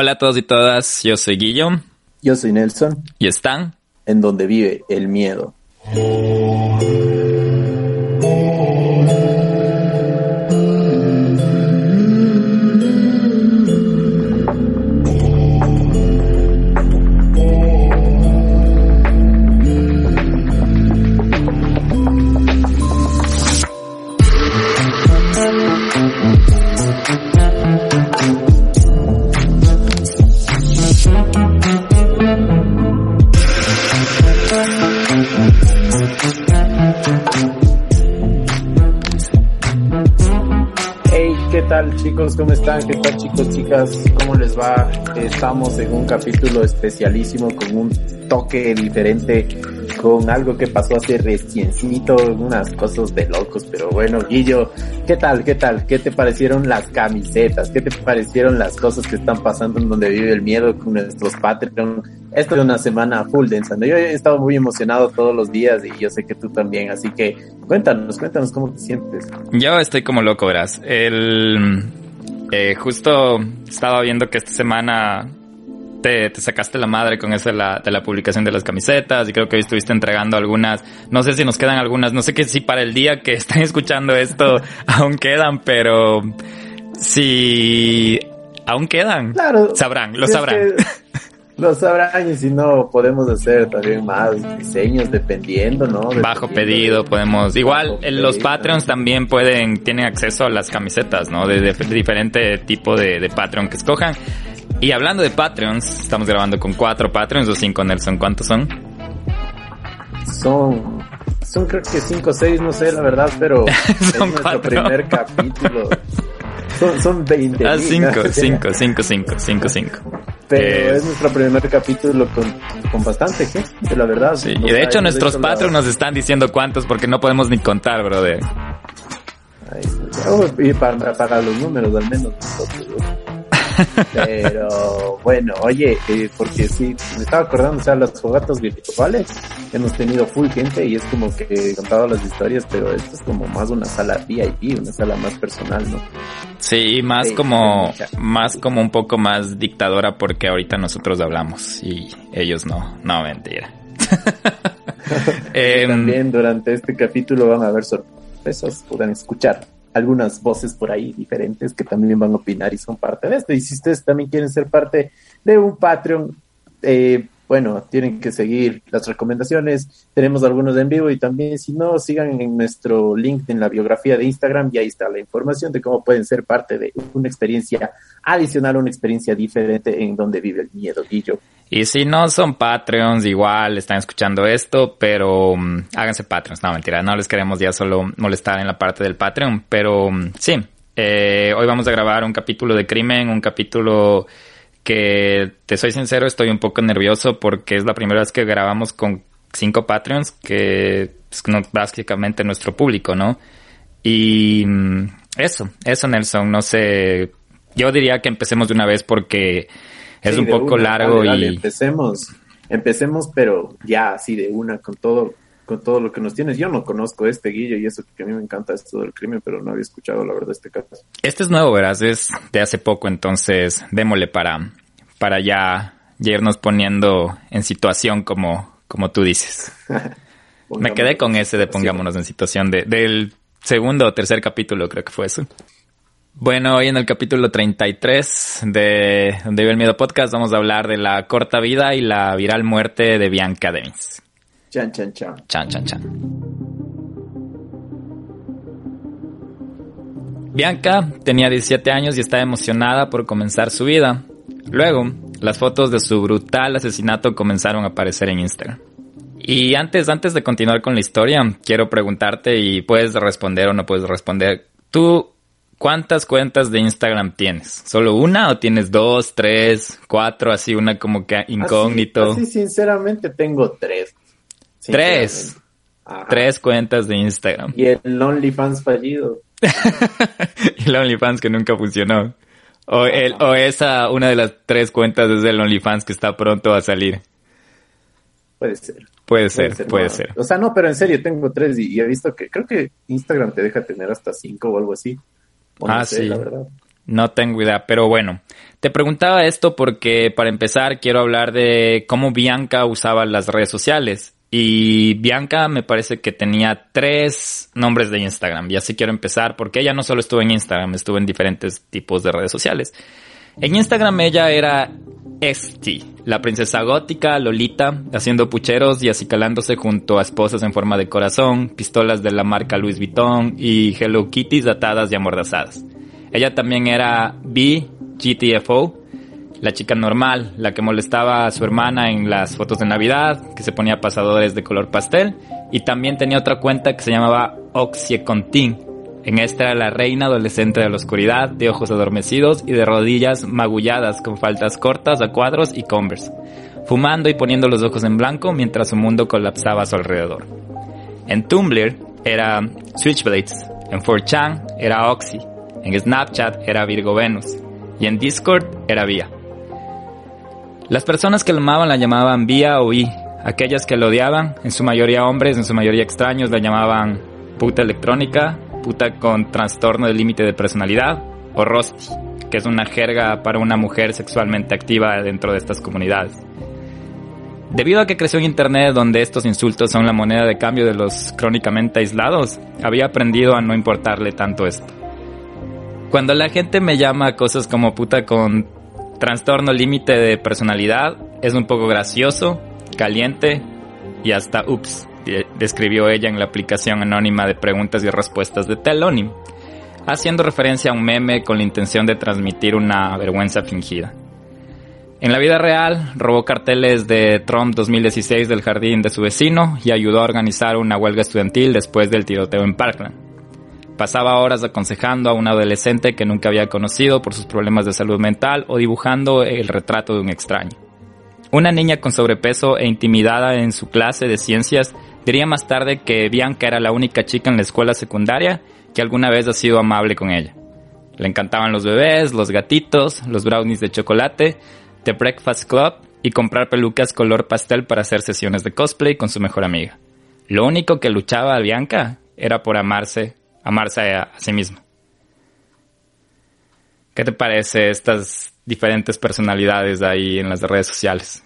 Hola a todos y todas, yo soy Guillo. Yo soy Nelson. Y están en donde vive el miedo. Chicos? ¿Cómo están? ¿Qué tal chicos, chicas? ¿Cómo les va? Estamos en un capítulo especialísimo con un toque diferente, con algo que pasó hace reciencito, unas cosas de locos, pero bueno, Guillo, ¿qué tal? ¿Qué tal? ¿Qué te parecieron las camisetas? ¿Qué te parecieron las cosas que están pasando en donde vive el miedo con nuestros Patreon? Esto es una semana full densando. Yo he estado muy emocionado todos los días y yo sé que tú también, así que cuéntanos, cuéntanos cómo te sientes. Yo estoy como loco, verás. El, eh, justo estaba viendo que esta semana te, sacaste la madre con eso de la, de la publicación de las camisetas y creo que hoy estuviste entregando algunas. No sé si nos quedan algunas, no sé que si para el día que están escuchando esto aún quedan, pero si aún quedan, claro, sabrán, lo sabrán. Lo sabrán y si no podemos hacer también más diseños dependiendo, ¿no? Bajo pedido podemos. Igual los Patreons también pueden, tienen acceso a las camisetas, ¿no? De, diferente tipo de, de Patreon que escojan. Y hablando de Patreons, estamos grabando con cuatro Patreons o cinco, Nelson. ¿Cuántos son? Son, son creo que cinco o seis, no sé la verdad, pero son es nuestro primer capítulo. Son, son 20. Ah, cinco, cinco, cinco, cinco, cinco, cinco. Pero es nuestro primer capítulo con, con bastante gente, la verdad. Sí, y de hecho nuestros patrons nos están diciendo cuántos porque no podemos ni contar, brother. y para, para los números al menos Pero bueno, oye, eh, porque sí, me estaba acordando, o sea, las fogatas virtuales hemos tenido full gente y es como que he contado las historias, pero esto es como más una sala VIP, una sala más personal, ¿no? Sí, más como, más como un poco más dictadora porque ahorita nosotros hablamos y ellos no, no, mentira. Em, también durante este capítulo van a haber sorpresas, pueden escuchar algunas voces por ahí diferentes que también van a opinar y son parte de esto. Y si ustedes también quieren ser parte de un Patreon, eh, bueno, tienen que seguir las recomendaciones. Tenemos algunos en vivo y también si no, sigan en nuestro link en la biografía de Instagram y ahí está la información de cómo pueden ser parte de una experiencia adicional, una experiencia diferente en donde vive el miedo, Guillo. Y si no son Patreons, igual están escuchando esto, pero um, háganse Patreons. No, mentira, no les queremos ya solo molestar en la parte del Patreon, pero um, sí, eh, hoy vamos a grabar un capítulo de crimen, un capítulo que te soy sincero, estoy un poco nervioso porque es la primera vez que grabamos con cinco Patreons, que es básicamente nuestro público, ¿no? Y mm, eso, eso Nelson, no sé, yo diría que empecemos de una vez porque es un poco largo y... empecemos, empecemos, pero ya así de una con todo con todo lo que nos tienes. Yo no conozco este Guillo y eso que a mí me encanta esto del crimen, pero no había escuchado la verdad este caso. Este es nuevo, verás, es de hace poco, entonces démosle para, para ya, irnos poniendo en situación como, como tú dices. me quedé con ese de pongámonos en situación de, del segundo o tercer capítulo, creo que fue eso. Bueno, hoy en el capítulo 33 de Donde vive el miedo podcast vamos a hablar de la corta vida y la viral muerte de Bianca Dennis. Chan, chan, chan. Chan, chan, chan. Bianca tenía 17 años y estaba emocionada por comenzar su vida. Luego, las fotos de su brutal asesinato comenzaron a aparecer en Instagram. Y antes, antes de continuar con la historia, quiero preguntarte y puedes responder o no puedes responder. ¿Tú cuántas cuentas de Instagram tienes? ¿Solo una o tienes dos, tres, cuatro, así una como que incógnito? Sí, sinceramente tengo tres. Tres. Tres cuentas de Instagram. Y el OnlyFans fallido. y el OnlyFans que nunca funcionó. O, el, o esa, una de las tres cuentas es el OnlyFans que está pronto a salir. Puede ser. Puede ser, puede ser. O sea, no, pero en serio, tengo tres y, he visto que creo que Instagram te deja tener hasta cinco o algo así. ah, sí. La verdad. No tengo idea, pero bueno. Te preguntaba esto porque para empezar quiero hablar de cómo Bianca usaba las redes sociales. Y Bianca me parece que tenía tres nombres de Instagram. Y así quiero empezar porque ella no solo estuvo en Instagram, estuvo en diferentes tipos de redes sociales. En Instagram ella era Esti, la princesa gótica, Lolita, haciendo pucheros y acicalándose junto a esposas en forma de corazón, pistolas de la marca Louis Vuitton y Hello Kitties atadas y amordazadas. Ella también era B, GTFO, la chica normal, la que molestaba a su hermana en las fotos de Navidad, que se ponía pasadores de color pastel, y también tenía otra cuenta que se llamaba Oxycontin. En esta era la reina adolescente de la oscuridad, de ojos adormecidos y de rodillas magulladas con faltas cortas a cuadros y converse, fumando y poniendo los ojos en blanco mientras su mundo colapsaba a su alrededor. En Tumblr era Switchblades, en 4chan era Oxy, en Snapchat era Virgo Venus y en Discord era Vía. Las personas que lo amaban la llamaban Vía o I. Aquellas que lo odiaban, en su mayoría hombres, en su mayoría extraños, la llamaban puta electrónica, puta con trastorno de límite de personalidad, o rosti, que es una jerga para una mujer sexualmente activa dentro de estas comunidades. Debido a que creció en Internet donde estos insultos son la moneda de cambio de los crónicamente aislados, había aprendido a no importarle tanto esto. Cuando la gente me llama cosas como puta con trastorno límite de personalidad, es un poco gracioso, caliente y hasta ups, describió ella en la aplicación anónima de preguntas y respuestas de Telonym, haciendo referencia a un meme con la intención de transmitir una vergüenza fingida. En la vida real, robó carteles de Trump 2016 del jardín de su vecino y ayudó a organizar una huelga estudiantil después del tiroteo en Parkland. Pasaba horas aconsejando a un adolescente que nunca había conocido por sus problemas de salud mental o dibujando el retrato de un extraño. Una niña con sobrepeso e intimidada en su clase de ciencias diría más tarde que Bianca era la única chica en la escuela secundaria que alguna vez ha sido amable con ella. Le encantaban los bebés, los gatitos, los brownies de chocolate, The Breakfast Club y comprar pelucas color pastel para hacer sesiones de cosplay con su mejor amiga. Lo único que luchaba a Bianca era por amarse amarse a, sí mismo. ¿Qué te parece estas diferentes personalidades ahí en las redes sociales?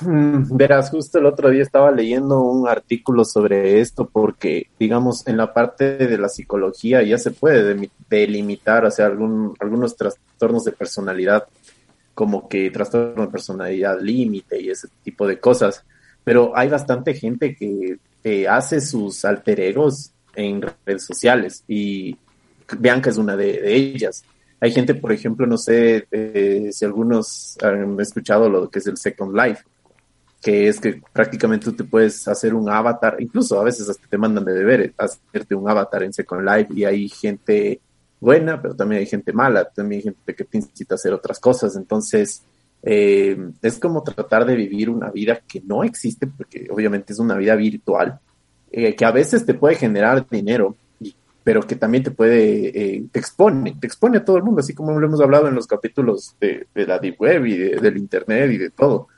Mm, verás, justo el otro día estaba leyendo un artículo sobre esto porque, digamos, en la parte de la psicología ya se puede delimitar, o sea, algún, algunos trastornos de personalidad, como que trastorno de personalidad límite y ese tipo de cosas. Pero hay bastante gente que hace sus alter egos en redes sociales y Bianca es una de, ellas. Hay gente, por ejemplo, no sé eh, si algunos han escuchado lo que es el Second Life, que es que prácticamente tú te puedes hacer un avatar, incluso a veces hasta te mandan de deber hacerte un avatar en Second Life y hay gente buena, pero también hay gente mala, también hay gente que te incita a hacer otras cosas. Entonces, eh, es como tratar de vivir una vida que no existe, porque obviamente es una vida virtual, eh, que a veces te puede generar dinero, pero que también te puede, eh, te expone, te expone a todo el mundo, así como lo hemos hablado en los capítulos de, la Deep Web y del Internet y de todo.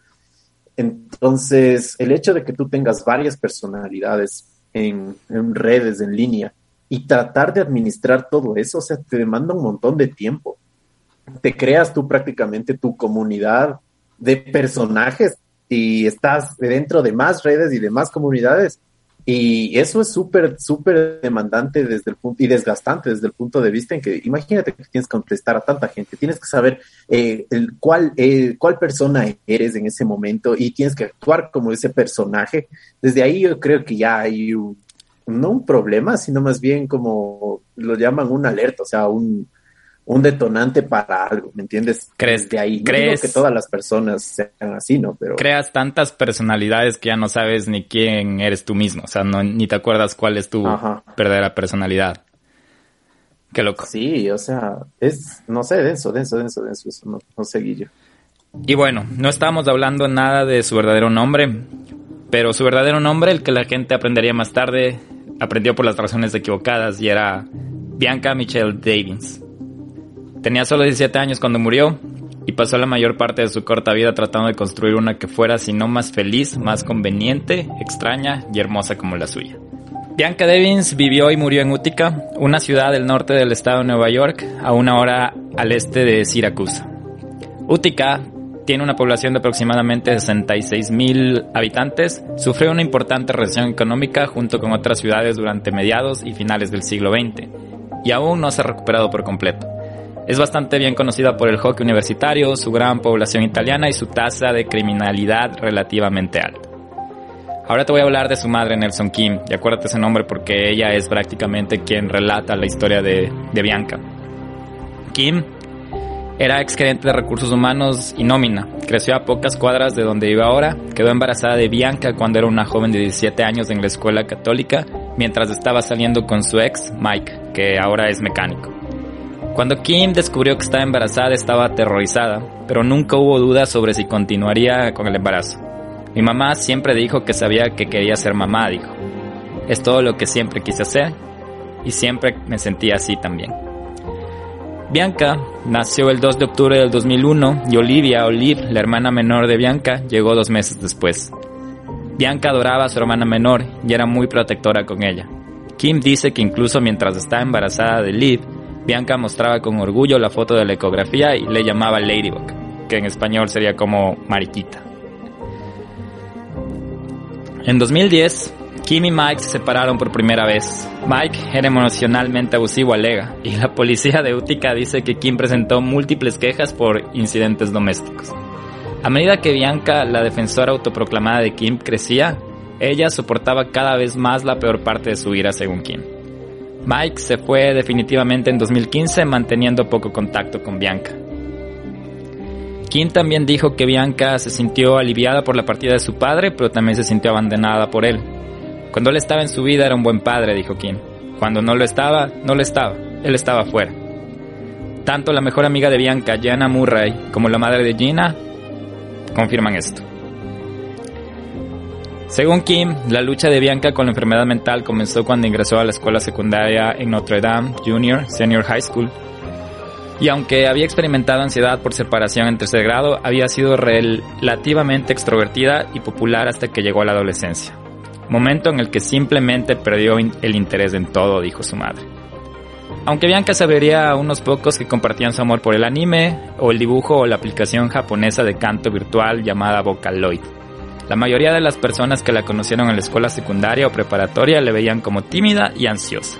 Entonces, el hecho de que tú tengas varias personalidades en, en, redes, en línea, y tratar de administrar todo eso, o sea, te demanda un montón de tiempo. Te creas tú prácticamente tu comunidad de personajes y estás dentro de más redes y de más comunidades y eso es súper, súper demandante desde el punto y desgastante desde el punto de vista en que imagínate que tienes que contestar a tanta gente, tienes que saber eh, el, cuál, eh, cuál persona eres en ese momento y tienes que actuar como ese personaje. Desde ahí yo creo que ya hay un, no un problema, sino más bien como lo llaman un alerta, o sea, un, un detonante para algo, ¿me entiendes? ¿Crees, de ahí. ¿crees que todas las personas sean así, ¿no? Pero creas tantas personalidades que ya no sabes ni quién eres tú mismo, o sea, no, ni te acuerdas cuál es tu verdadera personalidad. Qué loco. Sí, o sea, es, no sé, denso, denso, denso, denso, eso no, no sé, Guillo. Y bueno, no estábamos hablando nada de su verdadero nombre, pero su verdadero nombre, el que la gente aprendería más tarde, aprendió por las razones equivocadas y era Bianca Michelle Davis. Tenía solo 17 años cuando murió y pasó la mayor parte de su corta vida tratando de construir una que fuera, si no más feliz, más conveniente, extraña y hermosa como la suya. Bianca Devins vivió y murió en Utica, una ciudad del norte del estado de Nueva York, a una hora al este de Syracuse. Utica tiene una población de aproximadamente 66 mil habitantes, sufrió una importante recesión económica junto con otras ciudades durante mediados y finales del siglo XX, y aún no se ha recuperado por completo. Es bastante bien conocida por el hockey universitario, su gran población italiana y su tasa de criminalidad relativamente alta. Ahora te voy a hablar de su madre Nelson Kim, y acuérdate ese nombre porque ella es prácticamente quien relata la historia de, Bianca. Kim era ex gerente de recursos humanos y nómina. Creció a pocas cuadras de donde vive ahora. Quedó embarazada de Bianca cuando era una joven de 17 años en la escuela católica, mientras estaba saliendo con su ex, Mike, que ahora es mecánico. Cuando Kim descubrió que estaba embarazada estaba aterrorizada, pero nunca hubo duda sobre si continuaría con el embarazo. Mi mamá siempre dijo que sabía que quería ser mamá, dijo. Es todo lo que siempre quise hacer y siempre me sentía así también. Bianca nació el 2 de octubre del 2001 y Olivia, Olive, la hermana menor de Bianca, llegó dos meses después. Bianca adoraba a su hermana menor y era muy protectora con ella. Kim dice que incluso mientras estaba embarazada de Liv, Bianca mostraba con orgullo la foto de la ecografía y le llamaba Ladybug, que en español sería como mariquita. En 2010, Kim y Mike se separaron por primera vez. Mike era emocionalmente abusivo, alega, y la policía de Utica dice que Kim presentó múltiples quejas por incidentes domésticos. A medida que Bianca, la defensora autoproclamada de Kim, crecía, ella soportaba cada vez más la peor parte de su ira, según Kim. Mike se fue definitivamente en 2015 manteniendo poco contacto con Bianca. Kim también dijo que Bianca se sintió aliviada por la partida de su padre, pero también se sintió abandonada por él. Cuando él estaba en su vida era un buen padre, dijo Kim. Cuando no lo estaba, no lo estaba. Él estaba fuera. Tanto la mejor amiga de Bianca, Jana Murray, como la madre de Gina confirman esto. Según Kim, la lucha de Bianca con la enfermedad mental comenzó cuando ingresó a la escuela secundaria en Notre Dame Junior Senior High School y aunque había experimentado ansiedad por separación en tercer grado, había sido relativamente extrovertida y popular hasta que llegó a la adolescencia. Momento en el que simplemente perdió el interés en todo, dijo su madre. Aunque Bianca sabría a unos pocos que compartían su amor por el anime, o el dibujo o la aplicación japonesa de canto virtual llamada Vocaloid. La mayoría de las personas que la conocieron en la escuela secundaria o preparatoria le veían como tímida y ansiosa.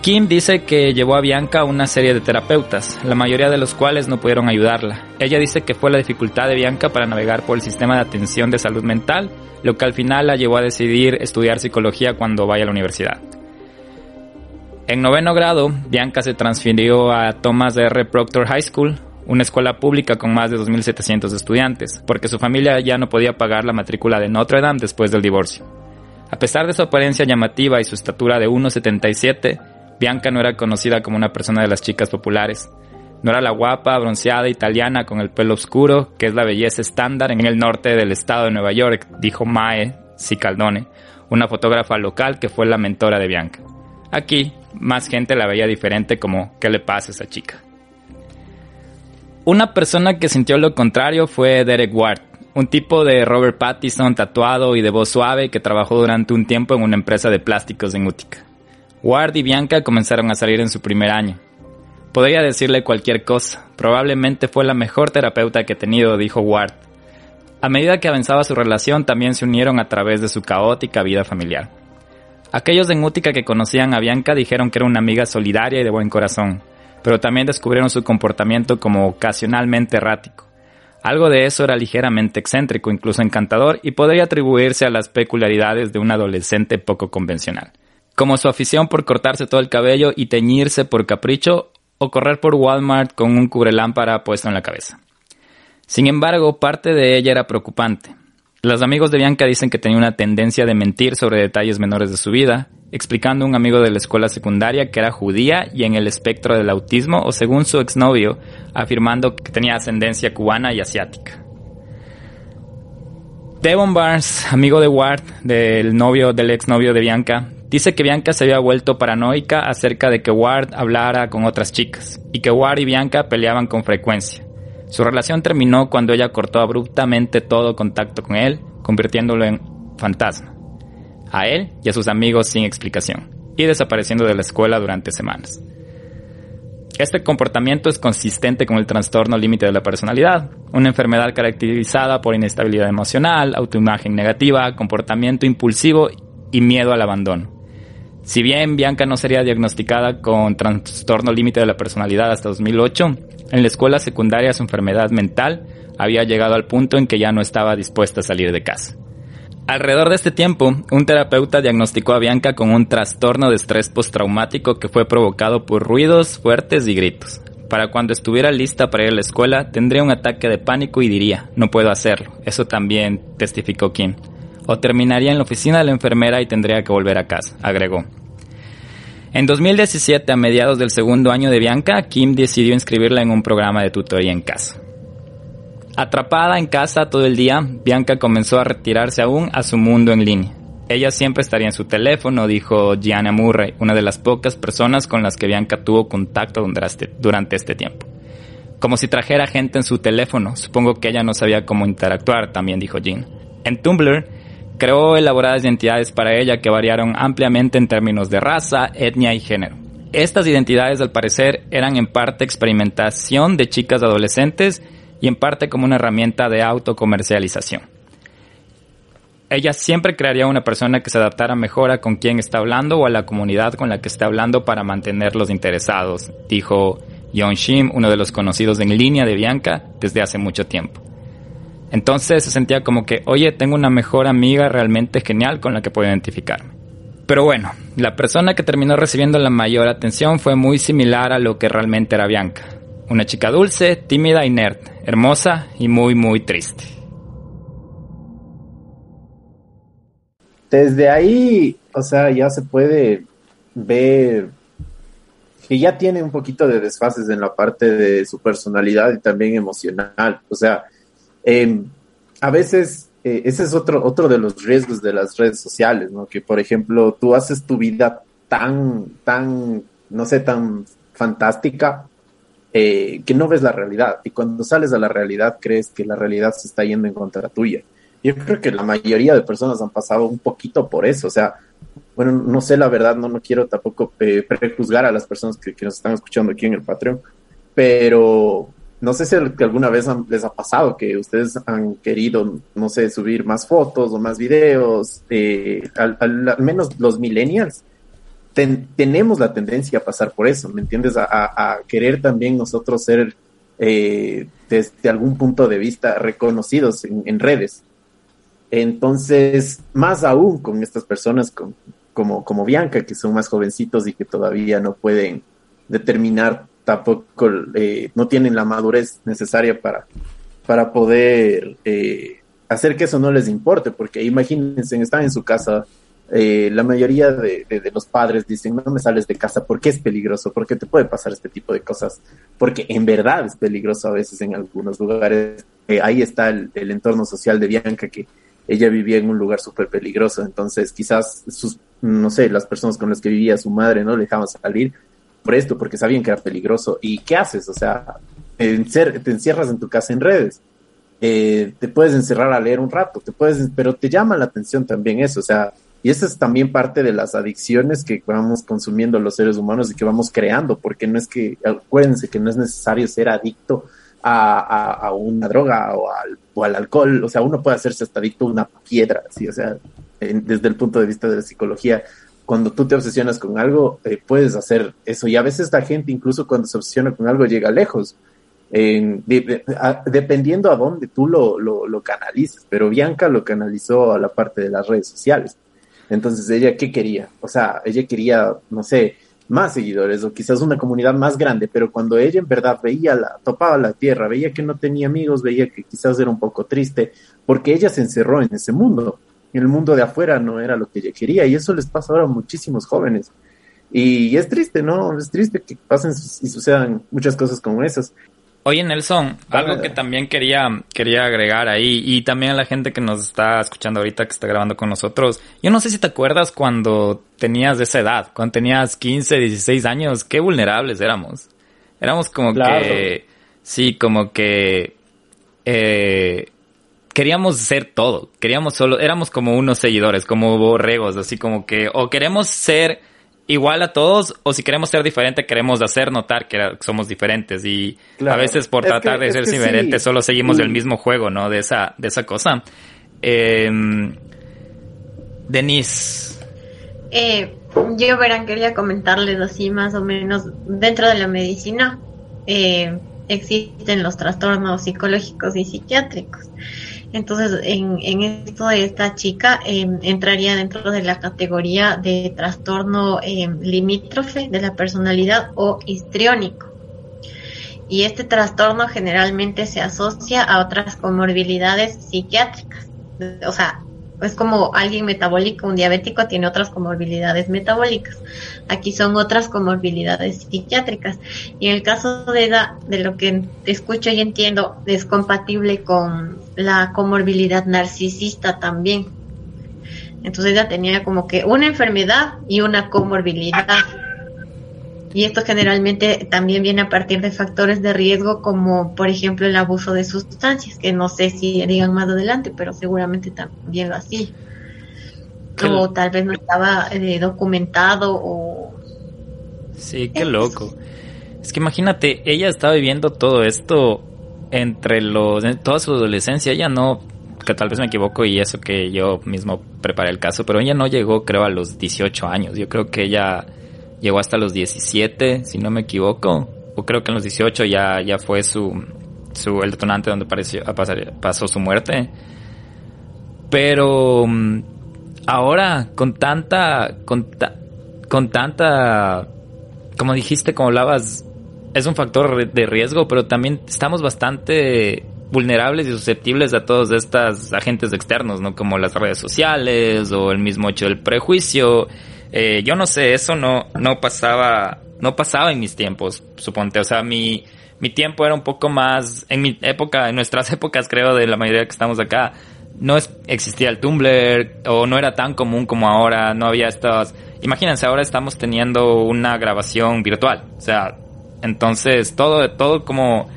Kim dice que llevó a Bianca a una serie de terapeutas, la mayoría de los cuales no pudieron ayudarla. Ella dice que fue la dificultad de Bianca para navegar por el sistema de atención de salud mental, lo que al final la llevó a decidir estudiar psicología cuando vaya a la universidad. En noveno grado, Bianca se transfirió a Thomas R. Proctor High School, una escuela pública con más de 2.700 estudiantes, porque su familia ya no podía pagar la matrícula de Notre Dame después del divorcio. A pesar de su apariencia llamativa y su estatura de 1,77, Bianca no era conocida como una persona de las chicas populares. No era la guapa, bronceada italiana con el pelo oscuro, que es la belleza estándar en el norte del estado de Nueva York, dijo Mae Cicaldone, una fotógrafa local que fue la mentora de Bianca. Aquí, más gente la veía diferente como ¿qué le pasa a esa chica? Una persona que sintió lo contrario fue Derek Ward, un tipo de Robert Pattinson tatuado y de voz suave que trabajó durante un tiempo en una empresa de plásticos en Utica. Ward y Bianca comenzaron a salir en su primer año. Podría decirle cualquier cosa, probablemente fue la mejor terapeuta que he tenido, dijo Ward. A medida que avanzaba su relación, también se unieron a través de su caótica vida familiar. Aquellos en Útica que conocían a Bianca dijeron que era una amiga solidaria y de buen corazón, pero también descubrieron su comportamiento como ocasionalmente errático. Algo de eso era ligeramente excéntrico, incluso encantador, y podría atribuirse a las peculiaridades de un adolescente poco convencional como su afición por cortarse todo el cabello y teñirse por capricho o correr por Walmart con un cubrelámpara puesto en la cabeza. Sin embargo, parte de ella era preocupante. Los amigos de Bianca dicen que tenía una tendencia de mentir sobre detalles menores de su vida, explicando a un amigo de la escuela secundaria que era judía y en el espectro del autismo, o según su exnovio, afirmando que tenía ascendencia cubana y asiática. Devon Barnes, amigo de Ward, del novio del exnovio de Bianca, Dice que Bianca se había vuelto paranoica acerca de que Ward hablara con otras chicas y que Ward y Bianca peleaban con frecuencia. Su relación terminó cuando ella cortó abruptamente todo contacto con él, convirtiéndolo en fantasma. a él y a sus amigos sin explicación, y desapareciendo de la escuela durante semanas. Este comportamiento es consistente con el trastorno límite de la personalidad, una enfermedad caracterizada por inestabilidad emocional, autoimagen negativa, comportamiento impulsivo y miedo al abandono. Si bien Bianca no sería diagnosticada con trastorno límite de la personalidad hasta 2008, en la escuela secundaria su enfermedad mental había llegado al punto en que ya no estaba dispuesta a salir de casa. Alrededor de este tiempo, un terapeuta diagnosticó a Bianca con un trastorno de estrés postraumático que fue provocado por ruidos fuertes y gritos. Para cuando estuviera lista para ir a la escuela, tendría un ataque de pánico y diría, no puedo hacerlo. Eso también testificó Kim. O terminaría en la oficina de la enfermera y tendría que volver a casa, agregó. En 2017, a mediados del segundo año de Bianca, Kim decidió inscribirla en un programa de tutoría en casa. Atrapada en casa todo el día, Bianca comenzó a retirarse aún a su mundo en línea. Ella siempre estaría en su teléfono, dijo Gianna Murray, una de las pocas personas con las que Bianca tuvo contacto durante este tiempo. Como si trajera gente en su teléfono, supongo que ella no sabía cómo interactuar, también dijo Jean. En Tumblr, creó elaboradas identidades para ella que variaron ampliamente en términos de raza, etnia y género. Estas identidades al parecer eran en parte experimentación de chicas adolescentes y en parte como una herramienta de autocomercialización. Ella siempre crearía una persona que se adaptara mejor a con quien está hablando o a la comunidad con la que está hablando para mantenerlos interesados, dijo Yon Shim, uno de los conocidos en línea de Bianca desde hace mucho tiempo. Entonces se sentía como que, oye, tengo una mejor amiga realmente genial con la que puedo identificarme. Pero bueno, la persona que terminó recibiendo la mayor atención fue muy similar a lo que realmente era Bianca. Una chica dulce, tímida y nerd, hermosa y muy, muy triste. Desde ahí, o sea, ya se puede ver que ya tiene un poquito de desfases en la parte de su personalidad y también emocional. O sea, em, a veces eh, ese es otro, otro de los riesgos de las redes sociales, ¿no? Que, por ejemplo, tú haces tu vida tan, tan, no sé, tan fantástica eh, que no ves la realidad y cuando sales a la realidad crees que la realidad se está yendo en contra tuya. Yo creo que la mayoría de personas han pasado un poquito por eso, o sea, bueno, no sé la verdad, no, no quiero tampoco eh, prejuzgar a las personas que, nos están escuchando aquí en el Patreon, pero no sé si alguna vez les ha pasado que ustedes han querido, no sé, subir más fotos o más videos, eh, al, menos los millennials tenemos la tendencia a pasar por eso, ¿me entiendes? A, querer también nosotros ser eh, desde algún punto de vista reconocidos en, redes. Entonces, más aún con estas personas como, como Bianca, que son más jovencitos y que todavía no pueden determinar tampoco, eh, no tienen la madurez necesaria para, para poder eh, hacer que eso no les importe, porque imagínense, están en su casa eh, la mayoría de, los padres dicen, no me sales de casa porque es peligroso, porque te puede pasar este tipo de cosas, porque en verdad es peligroso a veces en algunos lugares. Eh, ahí está el, entorno social de Bianca, que ella vivía en un lugar súper peligroso, entonces quizás sus, no sé, las personas con las que vivía su madre no le dejaban salir por esto, porque sabían que era peligroso. ¿Y qué haces? O sea, te encierras en tu casa en redes. Eh, te puedes encerrar a leer un rato, te puedes, pero te llama la atención también eso, o sea, y esa es también parte de las adicciones que vamos consumiendo los seres humanos y que vamos creando, porque no es que, acuérdense que no es necesario ser adicto a, una droga o al, o al, alcohol, o sea, uno puede hacerse hasta adicto a una piedra, ¿sí? o sea, desde el punto de vista de la psicología, cuando tú te obsesionas con algo, eh, puedes hacer eso. Y a veces la gente, incluso cuando se obsesiona con algo, llega lejos. dependiendo a dónde tú lo, lo, lo canalices, pero Bianca lo canalizó a la parte de las redes sociales. Entonces, ella, ¿qué quería? O sea, ella quería, no sé, más seguidores o quizás una comunidad más grande, pero cuando ella en verdad veía la, topaba la tierra, veía que no tenía amigos, veía que quizás era un poco triste, porque ella se encerró en ese mundo. El mundo de afuera no era lo que ella quería, y eso les pasa ahora a muchísimos jóvenes. Y es triste, ¿no? Es triste que pasen y sucedan muchas cosas como esas. Oye, Nelson, algo que también quería, quería agregar ahí, y también a la gente que nos está escuchando ahorita, que está grabando con nosotros. Yo no sé si te acuerdas cuando tenías esa edad, cuando tenías 15, 16 años, qué vulnerables éramos. Éramos como que, sí, como que, eh, queríamos ser todo, queríamos solo, éramos como unos seguidores, como borregos, así como que, o queremos ser igual a todos, o si queremos ser diferente, queremos hacer notar que somos diferentes, y a veces por tratar de ser diferentes, solo seguimos el mismo juego, ¿no? De esa, de esa cosa. Eh, Denise. Eh, yo verán, quería comentarles así más o menos, dentro de la medicina eh, existen los trastornos psicológicos y psiquiátricos. Entonces, en, en esto de esta chica em, entraría dentro de la categoría de trastorno em, limítrofe de la personalidad o histriónico. Y este trastorno generalmente se asocia a otras comorbilidades psiquiátricas. O sea, es como alguien metabólico, un diabético tiene otras comorbilidades metabólicas. Aquí son otras comorbilidades psiquiátricas. Y en el caso de de lo que escucho y entiendo, es compatible con la comorbilidad narcisista también. Entonces ella tenía como que una enfermedad y una comorbilidad. Y esto generalmente también viene a partir de factores de riesgo como por ejemplo el abuso de sustancias, que no sé si digan más adelante, pero seguramente también lo hacía. O tal vez no estaba eh, documentado o... Sí, qué loco. Es que imagínate, ella estaba viviendo todo esto entre los... En toda su adolescencia, ella no... Que tal vez me equivoco y eso que yo mismo preparé el caso, pero ella no llegó creo a los 18 años. Yo creo que ella llegó hasta los 17, si no me equivoco, o creo que en los 18 ya, ya fue su, su, el detonante donde pareció, pasó su muerte. Pero mm, ahora, con tanta, con, con tanta, como dijiste, como hablabas, es un factor de riesgo, pero también estamos bastante vulnerables y susceptibles a todos estos agentes externos, ¿no? Como las redes sociales o el mismo hecho del prejuicio eh, yo no sé, eso no, no pasaba, no pasaba en mis tiempos, suponte. O sea, mi, mi tiempo era un poco más, en mi época, en nuestras épocas creo de la mayoría que estamos acá, no existía el Tumblr o no era tan común como ahora, no había estas, imagínense, ahora estamos teniendo una grabación virtual, o sea, entonces todo, todo como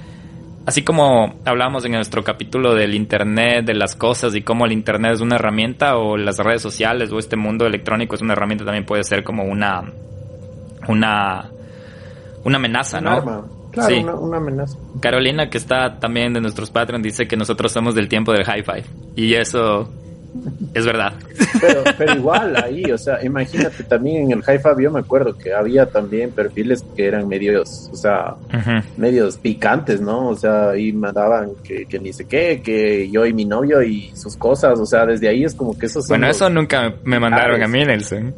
así como hablamos en nuestro capítulo del Internet, de las cosas y cómo el Internet es una herramienta o las redes sociales o este mundo electrónico es una herramienta, también puede ser como una, una, una amenaza, ¿no? Claro, una, amenaza. Carolina, que está también de nuestros Patreons, dice que nosotros somos del tiempo del hi-fi. Y eso es verdad. Pero, pero igual ahí, o sea, imagínate también en el High Five, yo me acuerdo que había también perfiles que eran medios, o sea, medios picantes, ¿no? O sea, ahí mandaban que, que ni sé qué, que yo y mi novio y sus cosas, o sea, desde ahí es como que eso Bueno, eso nunca me mandaron a mí, Nelson.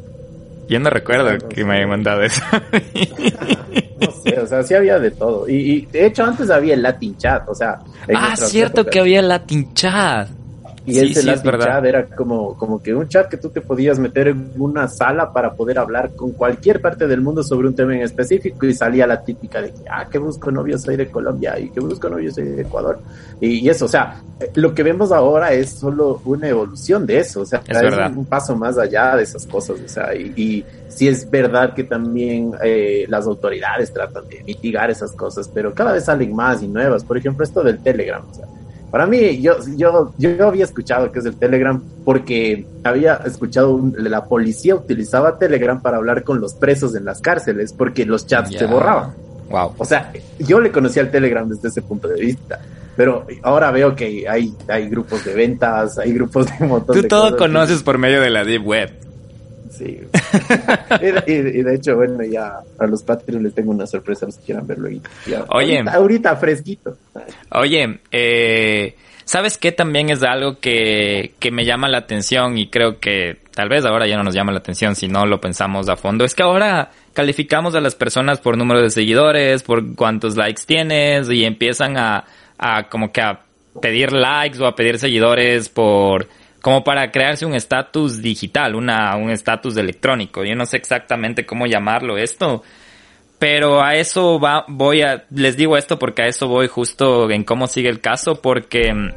Yo no recuerdo que me hayan mandado eso. no sé, o sea, sí había de todo. Y, y, de hecho antes había el Latin Chat, o sea. ah, cierto que había el Latin Chat. Y ese Latin Chat era como, como que un chat que tú te podías meter en una sala para poder hablar con cualquier parte del mundo sobre un tema en específico y salía la típica de que, ah, que busco novio soy de Colombia y que busco novio soy de Ecuador. Y, eso, o sea, lo que vemos ahora es solo una evolución de eso, o sea, es, un, paso más allá de esas cosas, o sea, y, y sí es verdad que también eh, las autoridades tratan de mitigar esas cosas, pero cada vez salen más y nuevas. Por ejemplo, esto del Telegram, o sea, para mí, yo, yo, yo había escuchado que es el Telegram porque había escuchado la policía utilizaba Telegram para hablar con los presos en las cárceles porque los chats se borraban. Wow. O sea, yo le conocí al Telegram desde ese punto de vista. Pero ahora veo que hay, hay grupos de ventas, hay grupos de motos. Tú todo conoces por medio de la Deep Web. Sí. y, de hecho, bueno, ya a los Patreons les tengo una sorpresa, los que quieran verlo. oye, ahorita, fresquito. Oye, eh, ¿sabes qué también es algo que, que me llama la atención y creo que tal vez ahora ya no nos llama la atención si no lo pensamos a fondo? Es que ahora calificamos a las personas por número de seguidores, por cuántos likes tienes y empiezan a, a como que a pedir likes o a pedir seguidores por como para crearse un estatus digital, una, un estatus electrónico. Yo no sé exactamente cómo llamarlo esto, pero a eso va, voy a, les digo esto porque a eso voy justo en cómo sigue el caso, porque mm,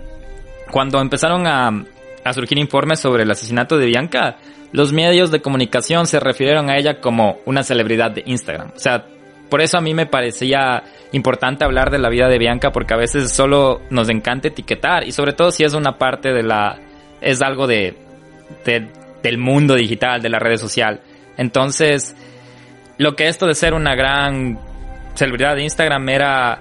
cuando empezaron a, a surgir informes sobre el asesinato de Bianca, los medios de comunicación se refirieron a ella como una celebridad de Instagram. O sea, por eso a mí me parecía importante hablar de la vida de Bianca porque a veces solo nos encanta etiquetar y sobre todo si es una parte de la es algo de, del mundo digital, de la red social. Entonces, lo que esto de ser una gran celebridad de Instagram era